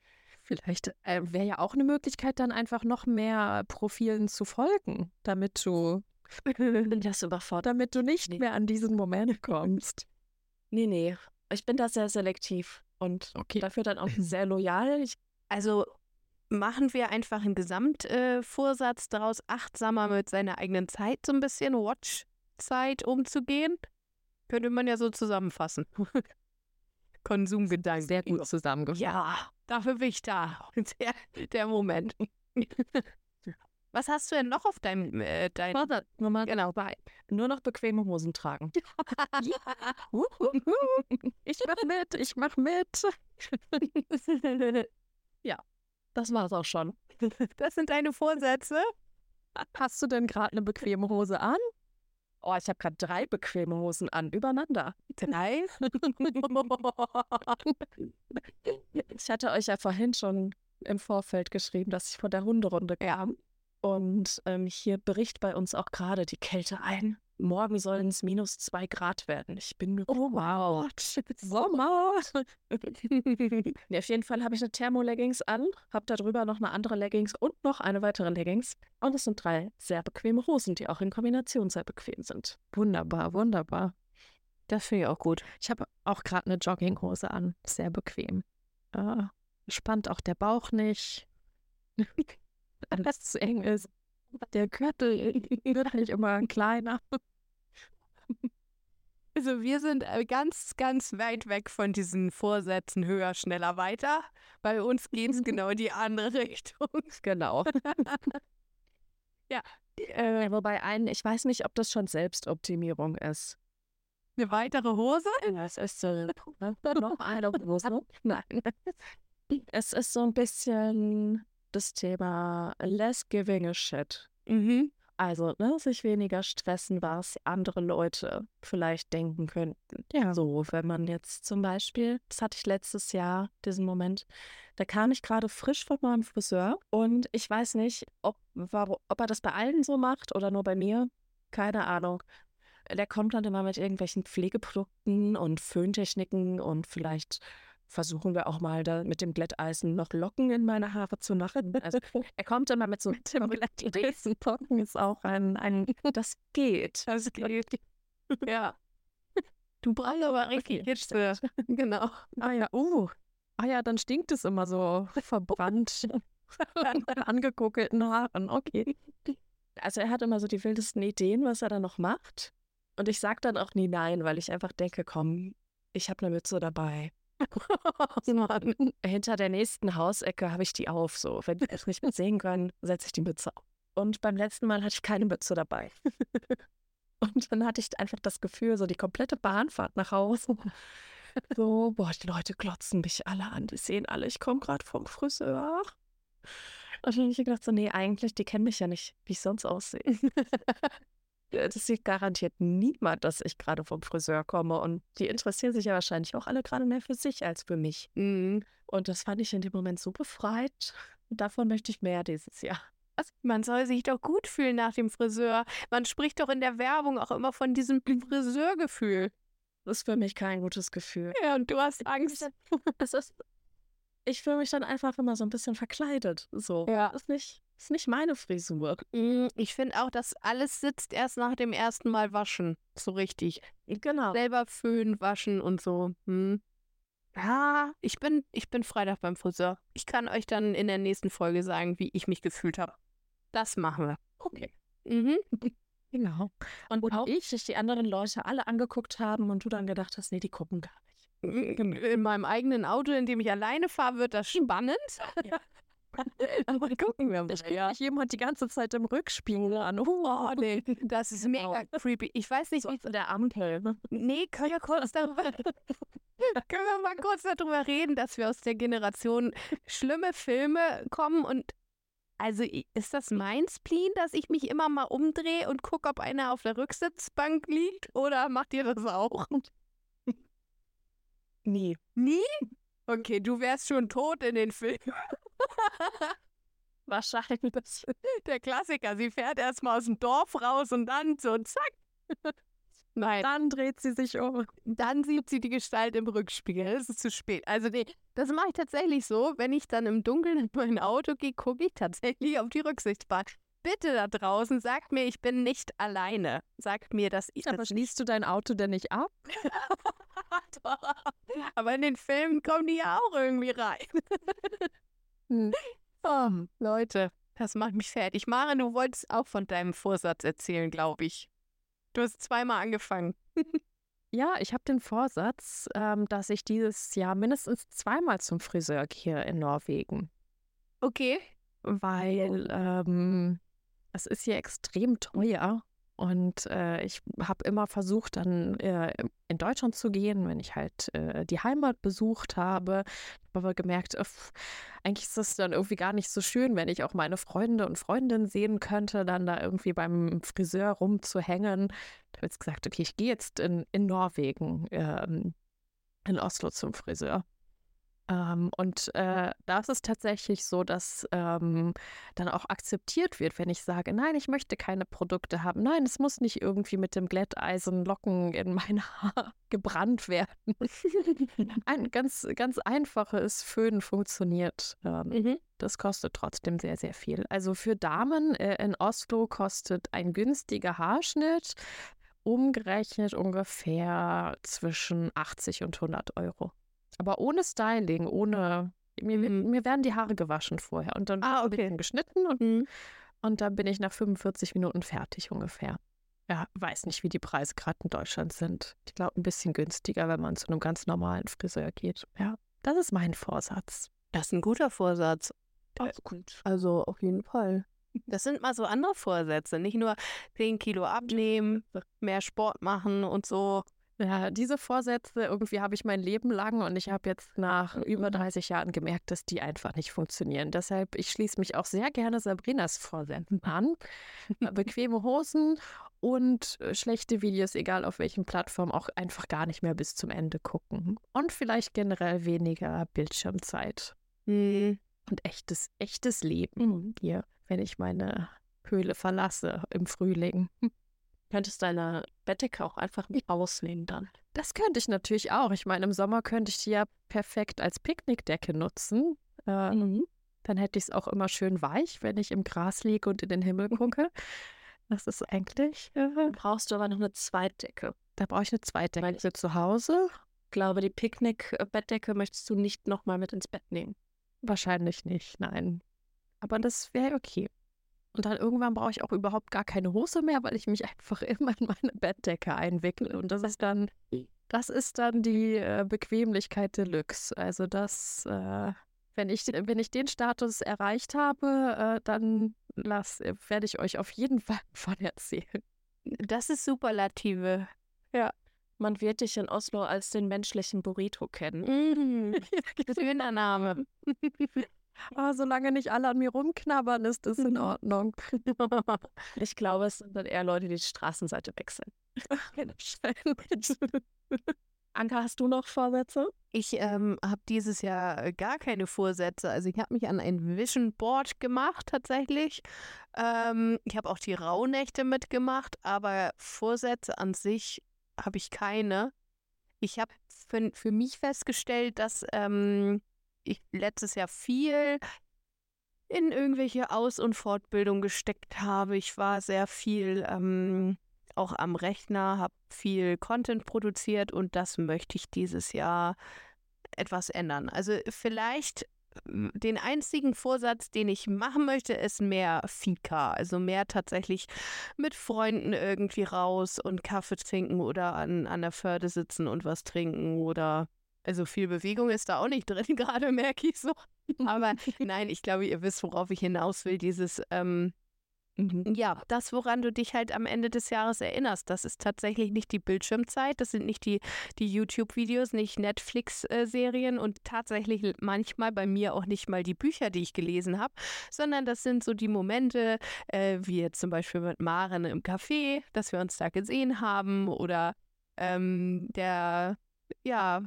Vielleicht äh, wäre ja auch eine Möglichkeit, dann einfach noch mehr Profilen zu folgen, damit du das überfordert. Damit du nicht nee. mehr an diesen Moment kommst. Nee, nee. Ich bin da sehr selektiv und okay. dafür dann auch sehr loyal. Ich, also machen wir einfach einen Gesamtvorsatz äh, daraus, achtsamer mit seiner eigenen Zeit so ein bisschen, Watch-Zeit umzugehen. Könnte man ja so zusammenfassen. [LAUGHS] Konsumgedanken. Sehr gut zusammengefasst. Ja, dafür bin ich da. [LAUGHS] Der, der Moment. [LAUGHS] Was hast du denn noch auf deinem äh, dein Vorsatz Nummer genau bei nur noch bequeme Hosen tragen. ich mach mit, ich mach mit. ja, das war's auch schon. [LAUGHS] Das sind deine Vorsätze? Hast du denn gerade eine bequeme Hose an? Oh, ich habe gerade drei bequeme Hosen an, übereinander. Drei? [LAUGHS] ich hatte euch ja vorhin schon im Vorfeld geschrieben, dass ich von der Hunderunde kam. Und ähm, hier bricht bei uns auch gerade die Kälte ein. Morgen sollen es minus zwei Grad werden. Ich bin Oh wow. [LAUGHS] Sommer. [LAUGHS] nee, auf jeden Fall habe ich eine Thermoleggings an, habe darüber noch eine andere Leggings und noch eine weitere Leggings. Und es sind drei sehr bequeme Hosen, die auch in Kombination sehr bequem sind. Wunderbar, wunderbar. Das finde ich auch gut. Ich habe auch gerade eine Jogginghose an. Sehr bequem. Äh, spannt auch der Bauch nicht. [LAUGHS] Alles zu eng ist. Der Gürtel wird nicht immer kleiner. Also wir sind äh, ganz, ganz weit weg von diesen Vorsätzen höher, schneller, weiter. Bei uns geht es [LAUGHS] genau in die andere [LAUGHS] Richtung. Genau. [LAUGHS] ja. Äh, wobei ein, ich weiß nicht, ob das schon Selbstoptimierung ist. Eine weitere Hose? Das ist so noch eine Hose. Nein. Es ist so ein bisschen das Thema less giving a shit. Mhm. Also, ne, sich weniger stressen, was andere Leute vielleicht denken könnten. Ja. So, wenn man jetzt zum Beispiel, das hatte ich letztes Jahr, diesen Moment, da kam ich gerade frisch von meinem Friseur und ich weiß nicht, ob, ob er das bei allen so macht oder nur bei mir. Keine Ahnung. Der kommt dann immer mit irgendwelchen Pflegeprodukten und Föhntechniken und vielleicht versuchen wir auch mal da mit dem Glätteisen noch Locken in meine Haare zu machen. Also [LAUGHS] er kommt immer mit so mit dem Glätteisen Locken ist auch ein, ein [LAUGHS] das geht. Das geht. [LAUGHS] Ja. Du brauchst aber richtig Hitze. genau. Ah ja, uh. Ah ja, dann stinkt es immer so verbrannt. Angeguckelten Haaren, okay. Also er hat immer so die wildesten Ideen, was er da noch macht. Und ich sag dann auch nie nein, weil ich einfach denke, komm, ich habe eine Mütze dabei. [LAUGHS] Hinter der nächsten Hausecke habe ich die auf. So, wenn die es nicht mehr sehen können, setze ich die Mütze auf. Und beim letzten Mal hatte ich keine Mütze dabei. [LAUGHS] Und dann hatte ich einfach das Gefühl, so die komplette Bahnfahrt nach Hause. [LAUGHS] So, boah, die Leute glotzen mich alle an. Die sehen alle, ich komme gerade vom Friseur. Und dann habe ich gedacht, so, nee, eigentlich, die kennen mich ja nicht, wie ich sonst aussehe. Das sieht garantiert niemand, dass ich gerade vom Friseur komme. Und die interessieren sich ja wahrscheinlich auch alle gerade mehr für sich als für mich. Mhm. Und das fand ich in dem Moment so befreit. Davon möchte ich mehr dieses Jahr. Man soll sich doch gut fühlen nach dem Friseur. Man spricht doch in der Werbung auch immer von diesem [CLEARS THROAT] Friseurgefühl. Das ist für mich kein gutes Gefühl. Ja, und du hast Angst. Ich fühle mich dann einfach immer so ein bisschen verkleidet. So. Ja. Das ist nicht, ist nicht meine Frisur. Mm, ich finde auch, dass alles sitzt erst nach dem ersten Mal waschen. So richtig. Genau. Selber föhnen, waschen und so. Hm. Ja, ich bin, ich bin Freitag beim Friseur. Ich kann euch dann in der nächsten Folge sagen, wie ich mich gefühlt habe. Das machen wir. Okay. Mhm. [LAUGHS] Genau. Und, und auch ich, sich die anderen Leute alle angeguckt haben und du dann gedacht hast, nee, die gucken gar nicht. In meinem eigenen Auto, in dem ich alleine fahre, wird das spannend. Ja. [LAUGHS] Aber gucken wir mal. Ich ja. jemand die ganze Zeit im Rückspiegel an. Oh, nee, [LAUGHS] das ist mega genau. creepy. Ich weiß nicht, wie so der Ampel. Ne? Nee, können wir kurz darüber [LAUGHS] können wir mal kurz darüber reden, dass wir aus der Generation schlimme Filme kommen und also ist das mein Spleen, dass ich mich immer mal umdrehe und gucke, ob einer auf der Rücksitzbank liegt? Oder macht ihr das auch? Nie. Nie? Okay, du wärst schon tot in den Filmen. [LAUGHS] Wahrscheinlich. Der Klassiker, sie fährt erstmal aus dem Dorf raus und dann so zack. [LAUGHS] Nein. Dann dreht sie sich um. Dann sieht sie die Gestalt im Rückspiegel. Es ist zu spät. Also nee, das mache ich tatsächlich so. Wenn ich dann im Dunkeln in mein Auto gehe, gucke ich tatsächlich auf die Rücksichtsbahn. Bitte da draußen, sagt mir, ich bin nicht alleine. Sagt mir, dass ich. Aber schließt du dein Auto denn nicht ab? [LAUGHS] Aber in den Filmen kommen die ja auch irgendwie rein. Hm. oh, Leute, das macht mich fertig. Mara, du wolltest auch von deinem Vorsatz erzählen, glaube ich. Du hast zweimal angefangen. [LAUGHS] ja, ich habe den Vorsatz, ähm, dass ich dieses Jahr mindestens zweimal zum Friseur gehe in Norwegen. Okay. Weil ähm, es ist hier extrem teuer und äh, ich habe immer versucht, dann äh, in Deutschland zu gehen, wenn ich halt äh, die Heimat besucht habe. Habe aber gemerkt, öff, eigentlich ist das dann irgendwie gar nicht so schön, wenn ich auch meine Freunde und Freundinnen sehen könnte, dann da irgendwie beim Friseur rumzuhängen. Da habe ich gesagt, okay, ich gehe jetzt in, in Norwegen, ähm, in Oslo zum Friseur. Ähm, und äh, da ist es tatsächlich so, dass ähm, dann auch akzeptiert wird, wenn ich sage, nein, ich möchte keine Produkte haben. Nein, es muss nicht irgendwie mit dem Glätteisen Locken in [LAUGHS] mein Haar gebrannt werden. [LAUGHS] Ein ganz, ganz einfaches Föhn funktioniert. Ähm, mhm. Das kostet trotzdem sehr, sehr viel. Also für Damen äh, in Oslo kostet ein günstiger Haarschnitt umgerechnet ungefähr zwischen 80 und 100 Euro. Aber ohne Styling, ohne. Mir, mhm. mir werden die Haare gewaschen vorher und dann ah, okay. geschnitten und, mhm. und dann bin ich nach 45 Minuten fertig ungefähr. Ja, weiß nicht, wie die Preise gerade in Deutschland sind. Ich glaube, ein bisschen günstiger, wenn man zu einem ganz normalen Friseur geht. Ja, das ist mein Vorsatz. Das ist ein guter Vorsatz. Das ist gut. Also auf jeden Fall. Das sind mal so andere Vorsätze. Nicht nur 10 Kilo abnehmen, [LAUGHS] mehr Sport machen und so. Ja, diese Vorsätze irgendwie habe ich mein Leben lang und ich habe jetzt nach über 30 mhm. Jahren gemerkt, dass die einfach nicht funktionieren. Deshalb, ich schließe mich auch sehr gerne Sabrinas Vorsätzen an. [LAUGHS] Bequeme Hosen und äh, schlechte Videos, egal auf welchen Plattformen, auch einfach gar nicht mehr bis zum Ende gucken. Und vielleicht generell weniger Bildschirmzeit. Mhm. Und echtes, echtes Leben hier, wenn ich meine Höhle verlasse im Frühling. [LAUGHS] Könntest deine Bettdecke auch einfach mit ausnehmen dann. Das könnte ich natürlich auch. Ich meine, im Sommer könnte ich die ja perfekt als Picknickdecke nutzen. Äh, mhm. Dann hätte ich es auch immer schön weich, wenn ich im Gras liege und in den Himmel [LAUGHS] gucke. Das ist eigentlich. Äh, brauchst du aber noch eine Zweitdecke. Da brauche ich eine Zweitdecke Weil für zu Hause. Ich glaube, die Picknick-Bettdecke möchtest du nicht nochmal mit ins Bett nehmen. Wahrscheinlich nicht, nein. Aber das wäre okay. Und dann irgendwann brauche ich auch überhaupt gar keine Hose mehr, weil ich mich [LAUGHS] einfach immer in meine Bettdecke einwickle. Und das ist dann, das ist dann die äh, Bequemlichkeit Deluxe. Also das, äh, wenn ich, wenn ich den Status erreicht habe, äh, dann lass, werde ich euch auf jeden Fall [LAUGHS] von erzählen. Das ist Superlative. Ja. Man wird dich in Oslo als den menschlichen Burrito kennen. Mhm. [LAUGHS] Schöner Name. Oh, solange nicht alle an mir rumknabbern, ist das in Ordnung. ich glaube, es sind dann eher Leute, die die Straßenseite wechseln. [LAUGHS] Anka, hast du noch Vorsätze? Ich ähm, habe dieses Jahr gar keine Vorsätze. Also ich habe mich an ein Vision Board gemacht tatsächlich. Ähm, ich habe auch die Rauhnächte mitgemacht, aber Vorsätze an sich habe ich keine. Ich habe für, für mich festgestellt, dass ähm, ich letztes Jahr viel in irgendwelche Aus- und Fortbildung gesteckt habe. Ich war sehr viel ähm, auch am Rechner, habe viel Content produziert und das möchte ich dieses Jahr etwas ändern. Also vielleicht den einzigen Vorsatz, den ich machen möchte, ist mehr Fika. Also mehr tatsächlich mit Freunden irgendwie raus und Kaffee trinken oder an, an der Förde sitzen und was trinken oder also viel Bewegung ist da auch nicht drin, [LAUGHS] gerade merke ich so. Aber [LAUGHS] nein, ich glaube, ihr wisst, worauf ich hinaus will. Dieses, ähm, mhm. ja, das, woran du dich halt am Ende des Jahres erinnerst, das ist tatsächlich nicht die Bildschirmzeit, das sind nicht die, die YouTube-Videos, nicht Netflix-Serien und tatsächlich manchmal bei mir auch nicht mal die Bücher, die ich gelesen habe, sondern das sind so die Momente, äh, wie jetzt zum Beispiel mit Maren im Café, dass wir uns da gesehen haben oder ähm, der, ja,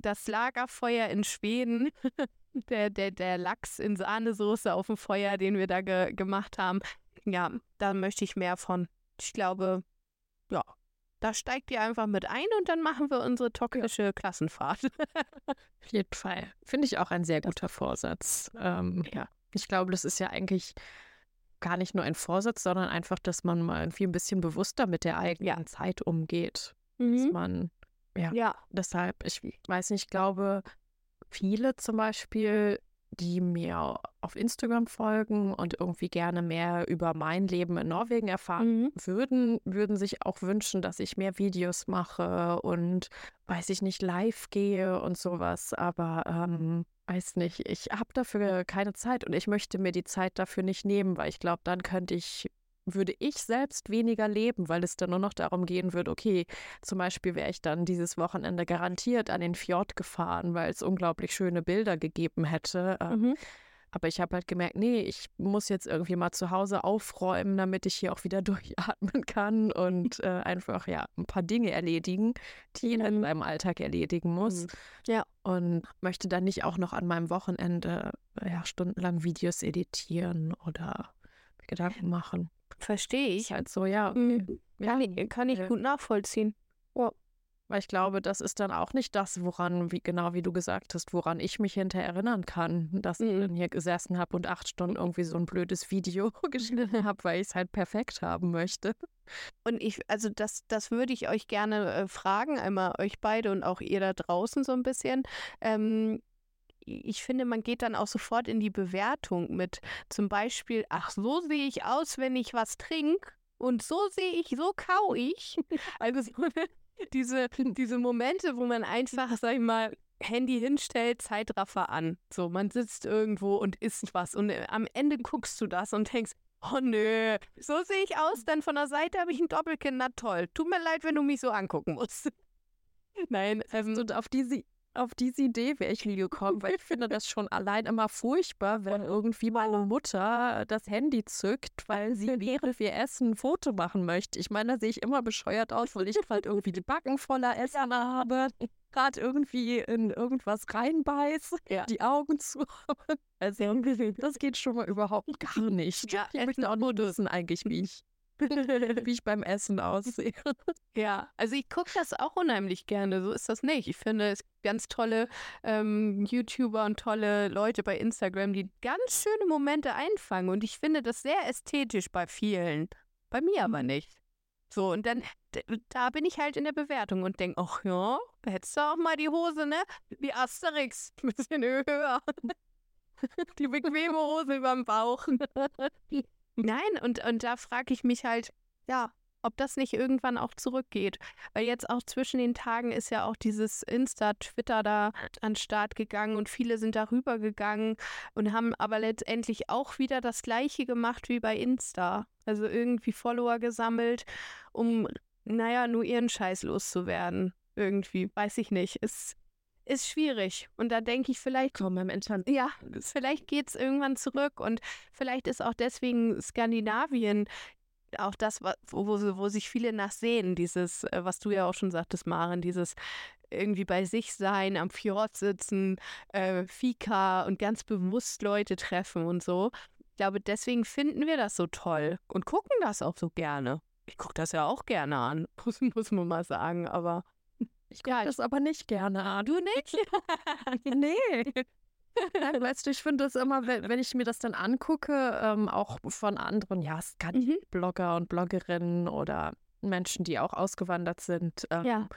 das Lagerfeuer in Schweden, [LAUGHS] der, der, der Lachs in Sahnesoße auf dem Feuer, den wir da ge gemacht haben. Ja, da möchte ich mehr von. Ich glaube, ja, da steigt ihr einfach mit ein und dann machen wir unsere toxische ja. Klassenfahrt. Auf jeden Fall. Finde ich auch ein sehr guter Vorsatz. Ähm, ja. Ich glaube, das ist ja eigentlich gar nicht nur ein Vorsatz, sondern einfach, dass man mal irgendwie ein bisschen bewusster mit der eigenen ja. Zeit umgeht. Mhm. Dass man ja, ja. deshalb, ich weiß nicht, ich glaube, viele zum Beispiel, die mir auf Instagram folgen und irgendwie gerne mehr über mein Leben in Norwegen erfahren mhm. würden, würden sich auch wünschen, dass ich mehr Videos mache und weiß ich nicht, live gehe und sowas. Aber ähm, weiß nicht, ich habe dafür keine Zeit und ich möchte mir die Zeit dafür nicht nehmen, weil ich glaube, dann könnte ich würde ich selbst weniger leben, weil es dann nur noch darum gehen würde, okay, zum Beispiel wäre ich dann dieses Wochenende garantiert an den Fjord gefahren, weil es unglaublich schöne Bilder gegeben hätte. Ähm, mhm. Aber ich habe halt gemerkt, nee, ich muss jetzt irgendwie mal zu Hause aufräumen, damit ich hier auch wieder [LAUGHS] durchatmen kann und äh, einfach ja ein paar Dinge erledigen, die jeder in seinem Alltag erledigen muss. Mhm. Ja. Und möchte dann nicht auch noch an meinem Wochenende ja, stundenlang Videos editieren oder Gedanken machen. Verstehe ich. Halt so, ja. Mhm. Ja, kann ich gut nachvollziehen. Ja. Weil ich glaube, das ist dann auch nicht das, woran, wie genau wie du gesagt hast, woran ich mich hinterher erinnern kann, dass mhm. ich dann hier gesessen habe und acht Stunden irgendwie so ein blödes Video [LAUGHS] geschnitten habe, weil ich es halt perfekt haben möchte. Und ich, also das, das würde ich euch gerne äh, fragen, einmal euch beide und auch ihr da draußen so ein bisschen. Ähm, ich finde, man geht dann auch sofort in die Bewertung mit zum Beispiel, ach, so sehe ich aus, wenn ich was trinke und so sehe ich, so kau ich. [LAUGHS] Also so, diese, diese Momente, wo man einfach, sag ich mal, Handy hinstellt, Zeitraffer an. So, man sitzt irgendwo und isst was und äh, am Ende guckst du das und denkst, oh nö, so sehe ich aus, dann von der Seite habe ich ein Doppelkinn, na toll. Tut mir leid, wenn du mich so angucken musst. [LAUGHS] Nein, ähm, und auf diese auf diese Idee wäre ich nie gekommen, weil ich finde das schon allein immer furchtbar, wenn irgendwie meine Mutter das Handy zückt, weil sie [LAUGHS] während wir essen ein Foto machen möchte. Ich meine, da sehe ich immer bescheuert aus, weil ich halt irgendwie die Backen voller [LAUGHS] Essen habe, gerade irgendwie in irgendwas reinbeiße, ja. die Augen zu haben. [LAUGHS] Also das geht schon mal überhaupt gar nicht. Ja, ich möchte auch nur wissen eigentlich, wie ich [LAUGHS] wie ich beim Essen aussehe. [LAUGHS] Ja, also ich gucke das auch unheimlich gerne. So ist das nicht. Ich finde es ganz tolle ähm, YouTuber und tolle Leute bei Instagram, die ganz schöne Momente einfangen. Und ich finde das sehr ästhetisch bei vielen. Bei mir aber mhm. nicht. So, und dann, da bin ich halt in der Bewertung und denke, ach ja, hättest du auch mal die Hose, ne? Wie Asterix, ein [LAUGHS] bisschen höher. die bequeme Hose über dem Bauch. Nein, und, und da frage ich mich halt, ja, ob das nicht irgendwann auch zurückgeht. Weil jetzt auch zwischen den Tagen ist ja auch dieses Insta-Twitter da an den Start gegangen und viele sind darüber gegangen und haben aber letztendlich auch wieder das gleiche gemacht wie bei Insta. Also irgendwie Follower gesammelt, um, naja, nur ihren Scheiß loszuwerden. Irgendwie, weiß ich nicht. Ist, ist schwierig. Und da denke ich, vielleicht. Komm im Internet. Ja, vielleicht geht es irgendwann zurück. Und vielleicht ist auch deswegen Skandinavien auch das, wo, wo sich viele nachsehen, dieses, äh, was du ja auch schon sagtest, Maren, dieses irgendwie bei sich sein, am Fjord sitzen, äh, Fika und ganz bewusst Leute treffen und so. Ich glaube, deswegen finden wir das so toll und gucken das auch so gerne. Ich gucke das ja auch gerne an, [LAUGHS] muss, muss man mal sagen, aber. Ich gucke ja, das aber nicht gerne an. Du nicht? [LAUGHS] nee. Nein, weißt du, ich finde das immer, wenn, wenn, ich mir das dann angucke, ähm, auch von anderen, ja, mhm. Blogger und Bloggerinnen oder Menschen, die auch ausgewandert sind. Ähm, ja.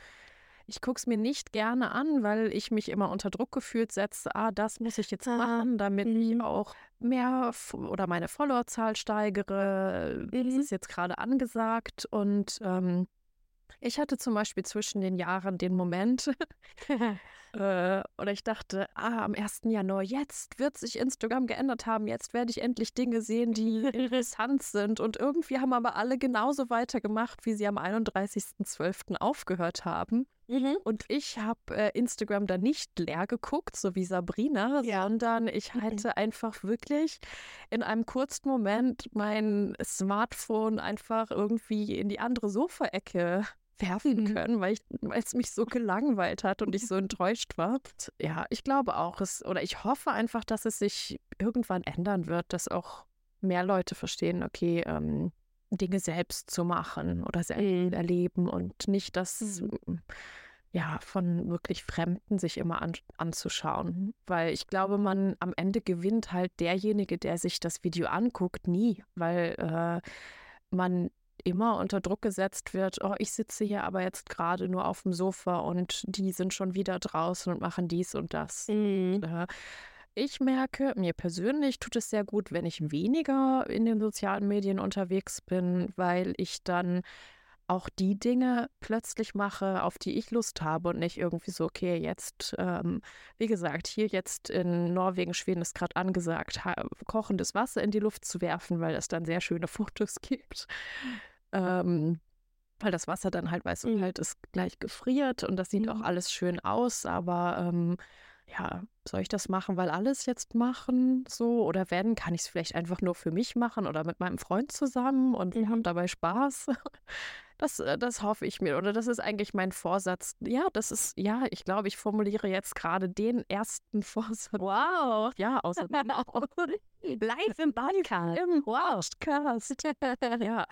Ich gucke es mir nicht gerne an, weil ich mich immer unter Druck gefühlt setze, ah, das muss ich jetzt machen, damit mhm. ich auch mehr oder meine Followerzahl steigere. Mhm. Das ist jetzt gerade angesagt. Und ähm, ich hatte zum Beispiel zwischen den Jahren den Moment, [LAUGHS] [LAUGHS] äh, oder ich dachte, ah, am 1. Januar, jetzt wird sich Instagram geändert haben, jetzt werde ich endlich Dinge sehen, die [LAUGHS] interessant sind. Und irgendwie haben aber alle genauso weitergemacht, wie sie am 31.12. aufgehört haben. Mhm. Und ich habe äh, Instagram da nicht leer geguckt, so wie Sabrina, ja. sondern ich hatte einfach wirklich in einem kurzen Moment mein Smartphone einfach irgendwie in die andere Sofaecke werfen mhm. können, weil es mich so gelangweilt hat und ich so [LAUGHS] enttäuscht war. Ja, ich glaube auch, es, oder ich hoffe einfach, dass es sich irgendwann ändern wird, dass auch mehr Leute verstehen, okay, ähm, Dinge selbst zu machen oder selbst mhm. erleben und nicht das mhm. ja von wirklich Fremden sich immer an, anzuschauen. Weil ich glaube, man am Ende gewinnt halt derjenige, der sich das Video anguckt, nie, weil äh, man immer unter Druck gesetzt wird, oh, ich sitze hier aber jetzt gerade nur auf dem Sofa und die sind schon wieder draußen und machen dies und das. Mhm. Ich merke, mir persönlich tut es sehr gut, wenn ich weniger in den sozialen Medien unterwegs bin, weil ich dann auch die Dinge plötzlich mache, auf die ich Lust habe und nicht irgendwie so, okay, jetzt, ähm, wie gesagt, hier jetzt in Norwegen, Schweden ist gerade angesagt, kochendes Wasser in die Luft zu werfen, weil es dann sehr schöne [LAUGHS] Fotos gibt. Ähm, weil das Wasser dann halt, weißt du, mhm. halt ist gleich gefriert und das sieht mhm. auch alles schön aus, aber ähm, ja, soll ich das machen, weil alles jetzt machen so oder werden, kann ich es vielleicht einfach nur für mich machen oder mit meinem Freund zusammen und wir haben mhm. dabei Spaß. [LAUGHS] Das, äh, das hoffe ich mir oder das ist eigentlich mein Vorsatz. Ja, das ist, ja, ich glaube, ich formuliere jetzt gerade den ersten [LAUGHS] Vorsatz. Wow. Ja, [LAUGHS] außer Live im Podcast. Im Podcast. ja,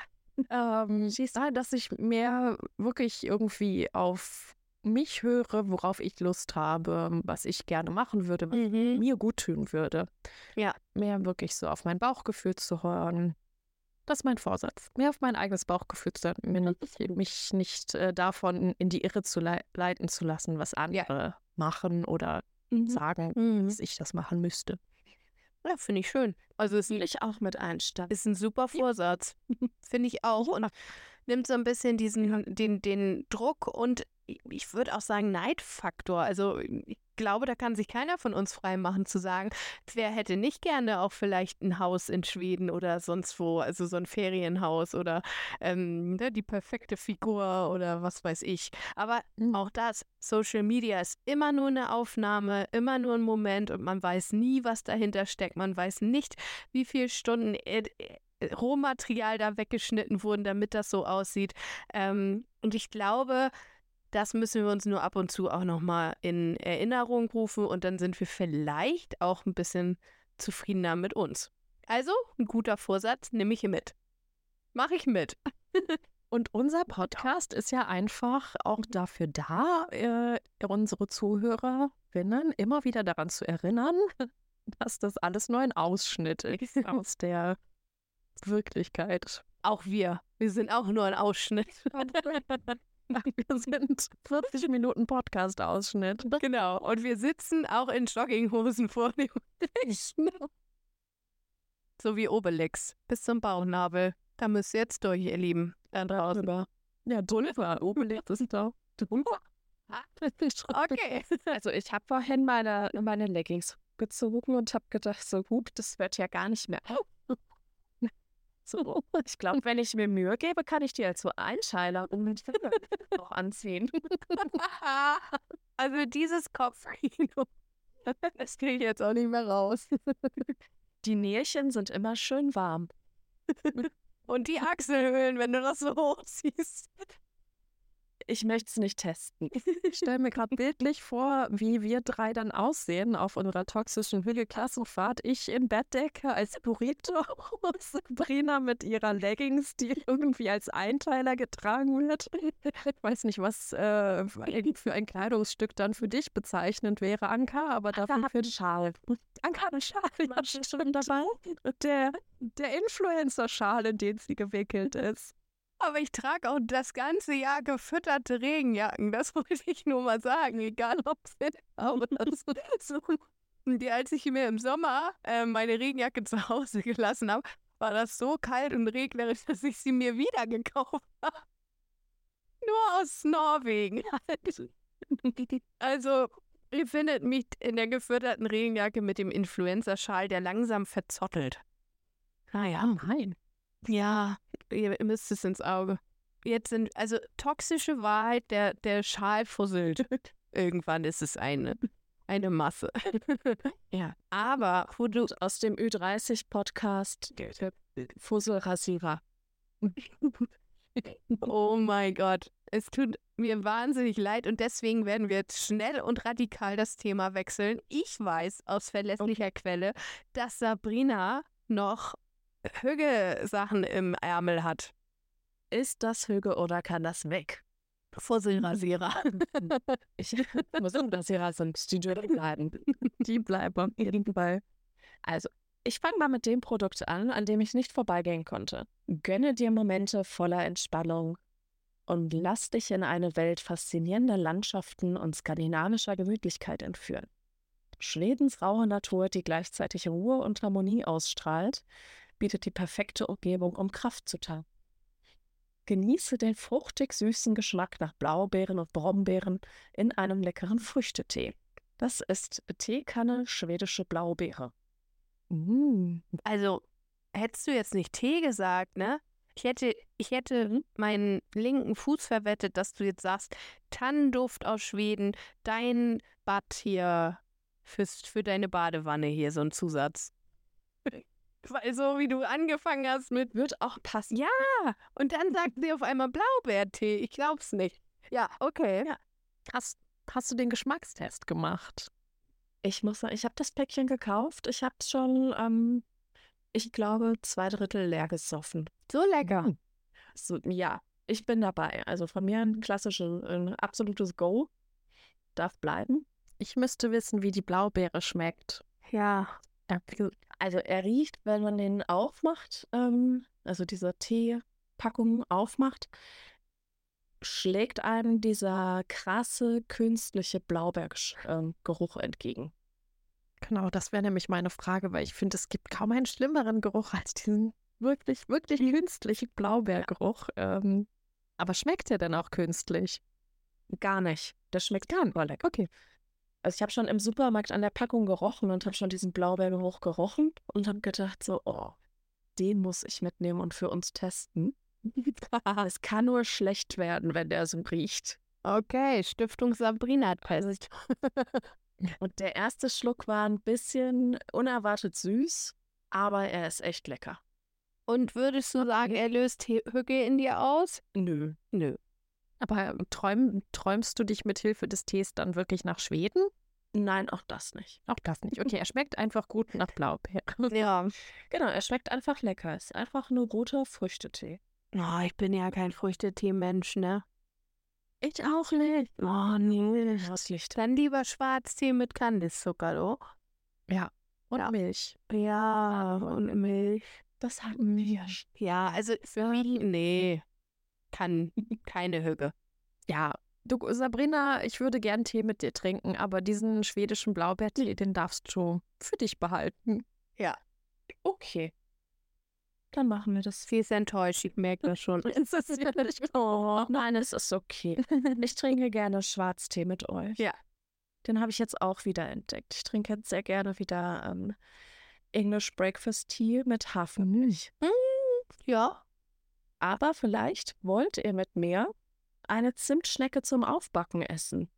ähm, siehst du, dass ich mehr wirklich irgendwie auf mich höre, worauf ich Lust habe, was ich gerne machen würde, was mhm. mir gut tun würde. Ja. Mehr wirklich so auf mein Bauchgefühl zu hören. Das ist mein Vorsatz. Mehr auf mein eigenes Bauchgefühl zu hören, mich, mich nicht äh, davon in die Irre zu le leiten zu lassen, was andere ja. machen oder mhm. sagen, mhm. dass ich das machen müsste. Ja, finde ich schön. Also ist ich auch mit einsteigen. Ist ein super Vorsatz. [LAUGHS] finde ich auch. Und nimmt so ein bisschen diesen, den, den Druck und ich würde auch sagen Neidfaktor. Also ich glaube, da kann sich keiner von uns frei machen zu sagen, wer hätte nicht gerne auch vielleicht ein Haus in Schweden oder sonst wo, also so ein Ferienhaus oder ähm, ne, die perfekte Figur oder was weiß ich. Aber mhm. auch das, Social Media ist immer nur eine Aufnahme, immer nur ein Moment und man weiß nie, was dahinter steckt. Man weiß nicht, wie viele Stunden Rohmaterial da weggeschnitten wurden, damit das so aussieht. Ähm, und ich glaube, das müssen wir uns nur ab und zu auch nochmal in Erinnerung rufen und dann sind wir vielleicht auch ein bisschen zufriedener mit uns. Also, ein guter Vorsatz, nehme ich mit. Mache ich mit. [LAUGHS] Und unser Podcast ist ja einfach auch dafür da, äh, unsere Zuhörerinnen immer wieder daran zu erinnern, [LAUGHS] dass das alles nur ein Ausschnitt ist [LAUGHS] aus der Wirklichkeit. Auch wir. Wir sind auch nur ein Ausschnitt. [LAUGHS] Wir sind 40 Minuten Podcast-Ausschnitt. Genau. Und wir sitzen auch in Jogginghosen vor dem Tisch. So wie Obelix. Bis zum Bauchnabel. Da müsst ihr jetzt durch, ihr Lieben. Da draußen. Ja, drüber. Obelix ist da. Drüber. Okay. [LAUGHS] Also ich habe vorhin meine, meine Leggings gezogen und habe gedacht, so gut, das wird ja gar nicht mehr. So, [LAUGHS] ich glaube, wenn ich mir Mühe gebe, kann ich die als so Einscheiler und mit [LAUGHS] auch anziehen. [LAUGHS] also dieses Kopfkino, das kriege ich jetzt auch nicht mehr raus. Die Närchen sind immer schön warm. Und die Achselhöhlen, wenn du das so hochziehst. Ich möchte es nicht testen. Ich stelle mir gerade bildlich vor, wie wir drei dann aussehen auf unserer toxischen Hügelklassenfahrt. Ich in Bettdecke als Burrito und Sabrina mit ihrer Leggings, die irgendwie als Einteiler getragen wird. Ich weiß nicht, was äh, für ein Kleidungsstück dann für dich bezeichnend wäre, Anka, aber dafür für den Schal. Anka hat einen Schal, ja, stimmt dabei. Der, der Influencer-Schal, in den sie gewickelt ist. Aber ich trage auch das ganze Jahr gefütterte Regenjacken. Das [LAUGHS] wollte ich nur mal sagen. Egal, ob es das so. Die, als ich mir im Sommer äh, meine Regenjacke zu Hause gelassen habe, war das so kalt und regnerisch, dass ich sie mir wieder gekauft [LAUGHS] habe. Nur aus Norwegen. [LAUGHS] also, ihr findet mich in der gefütterten Regenjacke mit dem Influencer-Schal, der langsam verzottelt. Naja, nein. Ja, ihr müsst es ins Auge. Jetzt sind, also toxische Wahrheit, der, der Schal fusselt. [LAUGHS] Irgendwann ist es eine, eine Masse. [LAUGHS] ja. Aber wo du aus dem Ü30-Podcast Fusselrasierer. [LAUGHS] oh mein Gott. Es tut mir wahnsinnig leid und deswegen werden wir jetzt schnell und radikal das Thema wechseln. Ich weiß aus verlässlicher Quelle, dass Sabrina noch Hüge-Sachen im Ärmel hat. Ist das Hüge oder kann das weg? Fusselrasierer. [LAUGHS] ich Fusselrasierer sind die [LAUGHS] bleiben. Die bleiben auf jeden Fall. Also, ich fange mal mit dem Produkt an, an dem ich nicht vorbeigehen konnte. Gönne dir Momente voller Entspannung und lass dich in eine Welt faszinierender Landschaften und skandinavischer Gemütlichkeit entführen. Schwedens raue Natur, die gleichzeitig Ruhe und Harmonie ausstrahlt, bietet die perfekte Umgebung, um Kraft zu tanken. Genieße den fruchtig süßen Geschmack nach Blaubeeren und Brombeeren in einem leckeren Früchtetee. Das ist Teekanne schwedische Blaubeere. Mm. Also, hättest du jetzt nicht Tee gesagt, ne? Ich hätte, ich hätte mhm. meinen linken Fuß verwettet, dass du jetzt sagst, Tannenduft aus Schweden, dein Bad hier fürs, für deine Badewanne hier, so ein Zusatz. [LAUGHS] Weil so wie du angefangen hast mit wird auch passen. Ja, und dann sagt sie auf einmal Blaubeertee. Ich glaub's nicht. Ja, okay. Ja. Hast, hast du den Geschmackstest gemacht? Ich muss sagen, ich habe das Päckchen gekauft. Ich habe es schon, ähm, ich glaube, zwei Drittel leer gesoffen. So lecker. Hm. So, ja, ich bin dabei. Also von mir ein klassisches, ein absolutes Go. Darf bleiben. Ich müsste wissen, wie die Blaubeere schmeckt. Ja. ja also er riecht, wenn man den aufmacht, ähm, also diese Teepackung aufmacht, schlägt einem dieser krasse künstliche Blaubeergeruch äh, entgegen. Genau, das wäre nämlich meine Frage, weil ich finde, es gibt kaum einen schlimmeren Geruch als diesen wirklich, wirklich künstlichen Blaubeergeruch. Ja. Ähm, aber schmeckt der denn auch künstlich? Gar nicht. Der schmeckt gar nicht. lecker. Okay. Also ich habe schon im Supermarkt an der Packung gerochen und habe schon diesen Blaubeergeruch gerochen und habe gedacht so, oh, den muss ich mitnehmen und für uns testen. [LAUGHS] es kann nur schlecht werden, wenn der so riecht. Okay, Stiftung Sabrina Test. und der erste Schluck war ein bisschen unerwartet süß, aber er ist echt lecker. Und würdest du sagen, er löst Hücke in dir aus? Nö. Nö. Aber träum, träumst du dich mit Hilfe des Tees dann wirklich nach Schweden? Nein, auch das nicht. Auch das nicht. Okay, er schmeckt einfach gut nach [LAUGHS] Blaubeer. Ja, genau, er schmeckt einfach lecker. Es ist einfach nur roter Früchtetee. Oh, ich bin ja kein Früchtetee-Mensch, ne? Ich auch nicht. Oh, nee. Das Licht. Dann lieber Schwarztee mit Kandiszucker, doch? Ja. Und ja. Milch. Ja, und Milch. Das hatten wir. Ja, also für mich, nee kann [LAUGHS] keine Hüge. ja, du Sabrina, ich würde gern Tee mit dir trinken, aber diesen schwedischen Blaubeertee, den darfst du für dich behalten. Ja. Okay. Dann machen wir das. Sie ist enttäuscht, ich merke das schon. [LAUGHS] ist es wirklich. Oh, nein, es ist okay. [LAUGHS] Ich trinke gerne Schwarztee mit euch. Ja. Den habe ich jetzt auch wieder entdeckt. Ich trinke jetzt sehr gerne wieder ähm, English Breakfast Tea mit Hafermilch. Mm, ja. Aber vielleicht wollt ihr mit mir eine Zimtschnecke zum Aufbacken essen.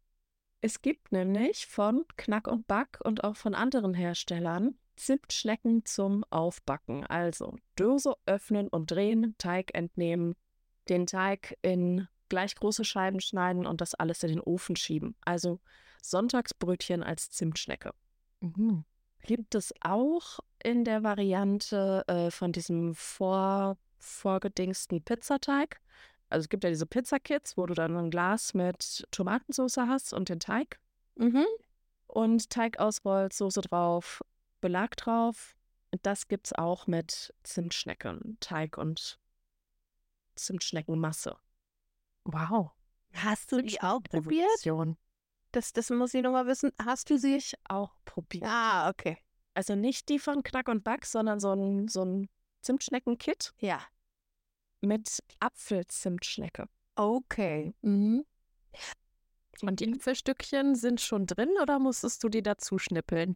Es gibt nämlich von Knack und Back und auch von anderen Herstellern Zimtschnecken zum Aufbacken. Also Dose öffnen und drehen, Teig entnehmen, den Teig in gleich große Scheiben schneiden und das alles in den Ofen schieben. Also Sonntagsbrötchen als Zimtschnecke. Mhm. Gibt es auch in der Variante äh, von diesem vor, vorgedingsten Pizzateig. Also es gibt ja diese Pizzakits, wo du dann ein Glas mit Tomatensauce hast und den Teig. Mhm. Und Teig ausrollt, Soße drauf, Belag drauf. Das gibt es auch mit Zimtschnecken, Teig und Zimtschneckenmasse. Wow. Hast du die auch probiert? Das, das muss ich nochmal wissen. Hast du sie? Ich auch probiert. Ah, okay. Also nicht die von Knack und Back, sondern so ein, so ein Zimtschnecken-Kit. Ja. Mit Apfelzimtschnecke. Okay. Mhm. Und die Apfelstückchen sind schon drin oder musstest du die dazu schnippeln?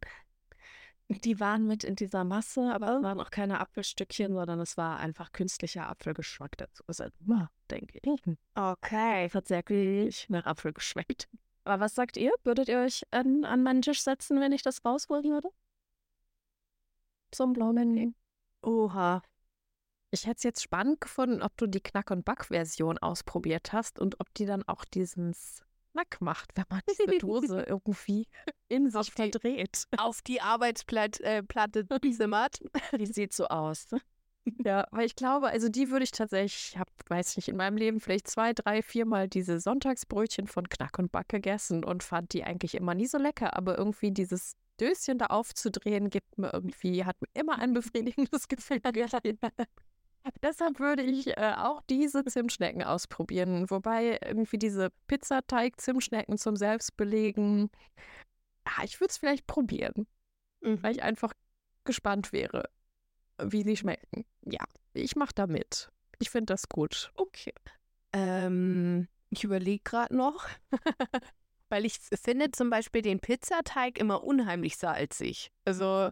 Die waren mit in dieser Masse, aber es waren auch keine Apfelstückchen, sondern es war einfach künstlicher Apfelgeschmack dazu. Das ist immer, denke ich. Okay. Es hat sehr gut nach Apfel geschmeckt. Aber was sagt ihr? Würdet ihr euch an, an meinen Tisch setzen, wenn ich das rausholen würde? Zum blauen Oha. Ich hätte es jetzt spannend gefunden, ob du die Knack- und Back-Version ausprobiert hast und ob die dann auch diesen Snack macht, wenn man diese Dose [LAUGHS] irgendwie in sich verdreht. Auf die Arbeitsplatte äh, [LAUGHS] zimmert. Die sieht so aus. [LAUGHS] Ja, weil ich glaube, also die würde ich tatsächlich, ich habe, weiß nicht, in meinem Leben vielleicht zwei, drei, viermal diese Sonntagsbrötchen von Knack und Back gegessen und fand die eigentlich immer nie so lecker, aber irgendwie dieses Döschen da aufzudrehen, gibt mir irgendwie, hat mir immer ein befriedigendes [LAUGHS] Gefühl. Deshalb würde ich äh, auch diese Zimtschnecken ausprobieren. Wobei irgendwie diese Pizzateig-Zimtschnecken zum Selbstbelegen, ah, ich würde es vielleicht probieren, mhm. weil ich einfach gespannt wäre, wie sie schmecken. Ja, ich mache da mit. Ich finde das gut. Okay. Ähm, ich überlege gerade noch. [LAUGHS] Weil ich finde zum Beispiel den Pizzateig immer unheimlich salzig. Also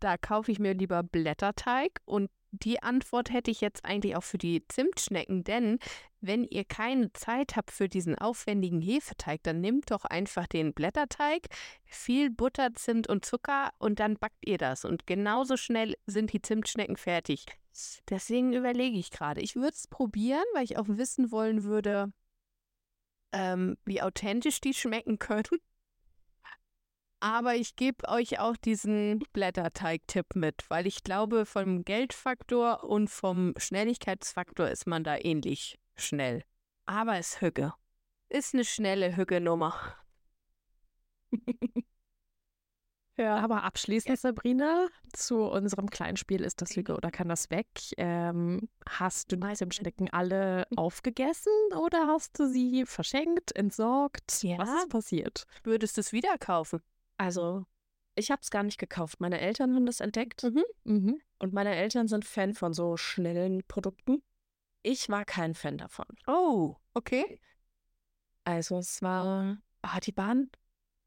da kaufe ich mir lieber Blätterteig und die Antwort hätte ich jetzt eigentlich auch für die Zimtschnecken, denn wenn ihr keine Zeit habt für diesen aufwendigen Hefeteig, dann nehmt doch einfach den Blätterteig, viel Butter, Zimt und Zucker und dann backt ihr das. Und genauso schnell sind die Zimtschnecken fertig. Deswegen überlege ich gerade, ich würde es probieren, weil ich auch wissen wollen würde, ähm, wie authentisch die schmecken können. Aber ich gebe euch auch diesen Blätterteig-Tipp mit, weil ich glaube, vom Geldfaktor und vom Schnelligkeitsfaktor ist man da ähnlich schnell. Aber es Hügge. Ist eine schnelle Hügge-Nummer. [LAUGHS] Ja, aber abschließend, Sabrina, zu unserem kleinen Spiel ist das Lüge oder kann das weg? Ähm, hast du die Zimtschnecken alle aufgegessen oder hast du sie verschenkt, entsorgt? Ja. Was ist passiert? Würdest du es wieder kaufen? Also, ich habe es gar nicht gekauft. Meine Eltern haben das entdeckt. Mhm. Mhm. Und meine Eltern sind Fan von so schnellen Produkten. Ich war kein Fan davon. Oh, okay. Also es war, ah, die waren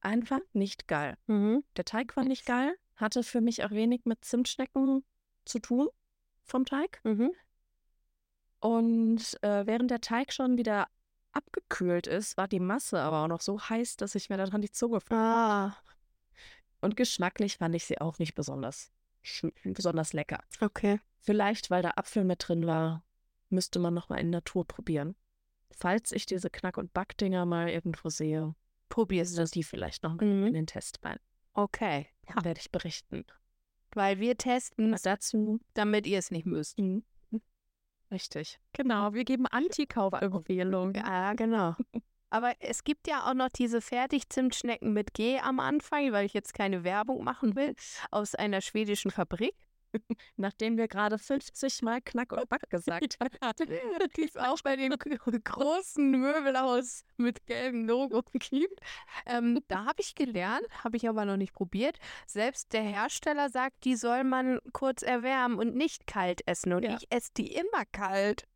einfach nicht geil. Mhm. Der Teig war nicht geil, hatte für mich auch wenig mit Zimtschnecken zu tun vom Teig. Mhm. Und äh, während der Teig schon wieder abgekühlt ist, war die Masse aber auch noch so heiß, dass ich mir daran die Zunge Ah. Und geschmacklich fand ich sie auch nicht besonders, besonders lecker. Okay. Vielleicht, weil da Apfel mit drin war, müsste man nochmal in Natur probieren. Falls ich diese Knack- und Backdinger mal irgendwo sehe, Probierst du die vielleicht noch mhm. in den Test rein. Okay. Ja. Werde ich berichten. Weil wir testen Was dazu, damit ihr es nicht müsst. Mhm. Richtig. Genau, wir geben Anti-Kaufempfehlungen. Ja, genau. Aber es gibt ja auch noch diese Fertig-Zimtschnecken mit G am Anfang, weil ich jetzt keine Werbung machen will, aus einer schwedischen Fabrik. Nachdem wir gerade 50 Mal Knack und Back gesagt haben. die es auch bei dem großen Möbelhaus mit gelbem Logo gibt. Ähm, da habe ich gelernt, habe ich aber noch nicht probiert. Selbst der Hersteller sagt, die soll man kurz erwärmen und nicht kalt essen. Und Ja. ich esse die immer kalt.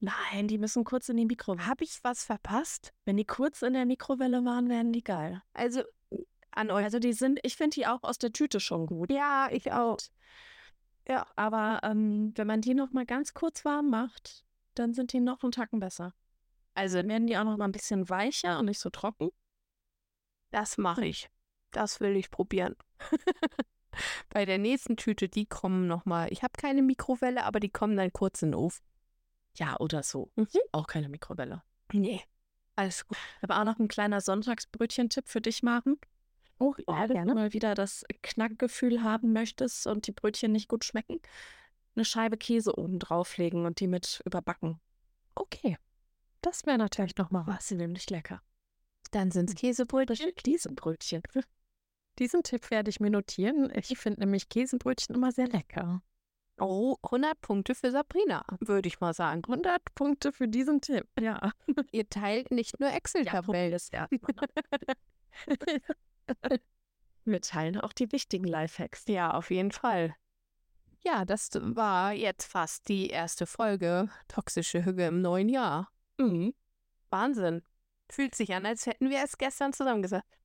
Nein, die müssen kurz in die Mikrowelle. Habe ich was verpasst? Wenn die kurz in der Mikrowelle waren, werden die geil. Also an euch. Also die sind, ich finde die auch aus der Tüte schon gut. Ja, ich auch. Ja. Aber ähm, wenn man die noch mal ganz kurz warm macht, dann sind die noch einen Tacken besser. Also Dann werden die auch noch mal ein bisschen weicher und nicht so trocken. Das mache ich. Das will ich probieren. [LAUGHS] Bei der nächsten Tüte, die kommen nochmal. Ich habe keine Mikrowelle, aber die kommen dann kurz in den Ofen. Ja, oder so. Mhm. Auch keine Mikrowelle. Nee. Alles gut. Aber auch noch ein kleiner Sonntagsbrötchen-Tipp für dich, Maren. Oh, Wenn du mal wieder das Knackgefühl haben möchtest und die Brötchen nicht gut schmecken, eine Scheibe Käse oben drauflegen und die mit überbacken. Okay. Das wäre natürlich noch mal was. Nämlich lecker. Dann sind es Käsebrötchen. Käsebrötchen. [LAUGHS] Diesen Tipp werde ich mir notieren. Ich finde nämlich Käsebrötchen immer sehr lecker. Oh, 100 Punkte für Sabrina, würde ich mal sagen. 100 Punkte für diesen Tipp. Ja. Ihr teilt nicht nur Excel-Tabellen. das ja. [LAUGHS] [LAUGHS] Wir teilen auch die wichtigen Lifehacks. Ja, auf jeden Fall. Ja, das war jetzt fast die erste Folge Toxische Hüge im neuen Jahr. Mhm. Wahnsinn. Fühlt sich an, als hätten wir es gestern zusammengesagt.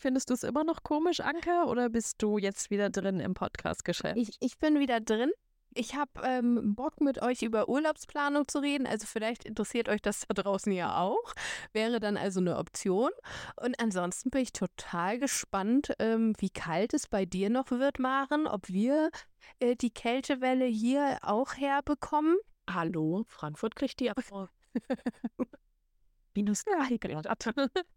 Findest du es immer noch komisch, Anke, oder bist du jetzt wieder drin im Podcast-Geschäft? Ich, ich bin wieder drin. Ich habe ähm, Bock, mit euch über Urlaubsplanung zu reden. Also vielleicht interessiert euch das da draußen ja auch. Wäre dann also eine Option. Und ansonsten bin ich total gespannt, ähm, wie kalt es bei dir noch wird, Maren. Ob wir äh, die Kältewelle hier auch herbekommen. Hallo, Frankfurt kriegt die [LAUGHS] ab. Minus drei Grad.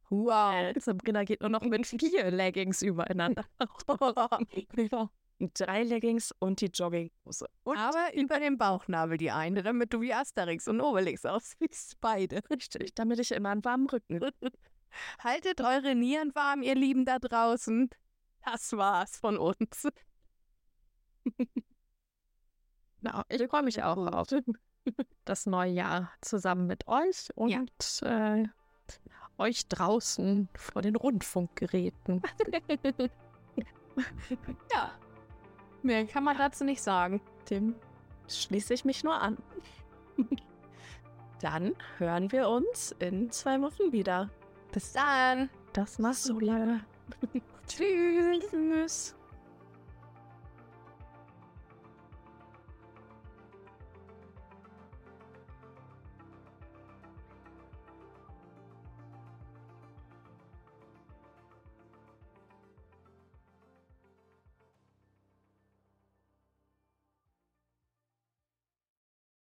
Wow. Sabrina geht nur noch mit [LAUGHS] vier Leggings übereinander. [LAUGHS] Drei Leggings und die Jogginghose. Und Aber über den Bauchnabel die eine, damit du wie Asterix und Obelix aussiehst. Beide. richtig, damit ich immer einen warmen Rücken [LAUGHS] Haltet eure Nieren warm, ihr Lieben da draußen. Das war's von uns. [LAUGHS] Na, ich freue mich auch auf [LAUGHS] das neue Jahr zusammen mit euch und Ja. äh, euch draußen vor den Rundfunkgeräten. ja. Mehr kann man dazu nicht sagen. Dem schließe ich mich nur an. [LAUGHS] Dann hören wir uns in zwei Wochen wieder. Bis dann. Das war so lange. [LAUGHS] [LAUGHS] Tschüss.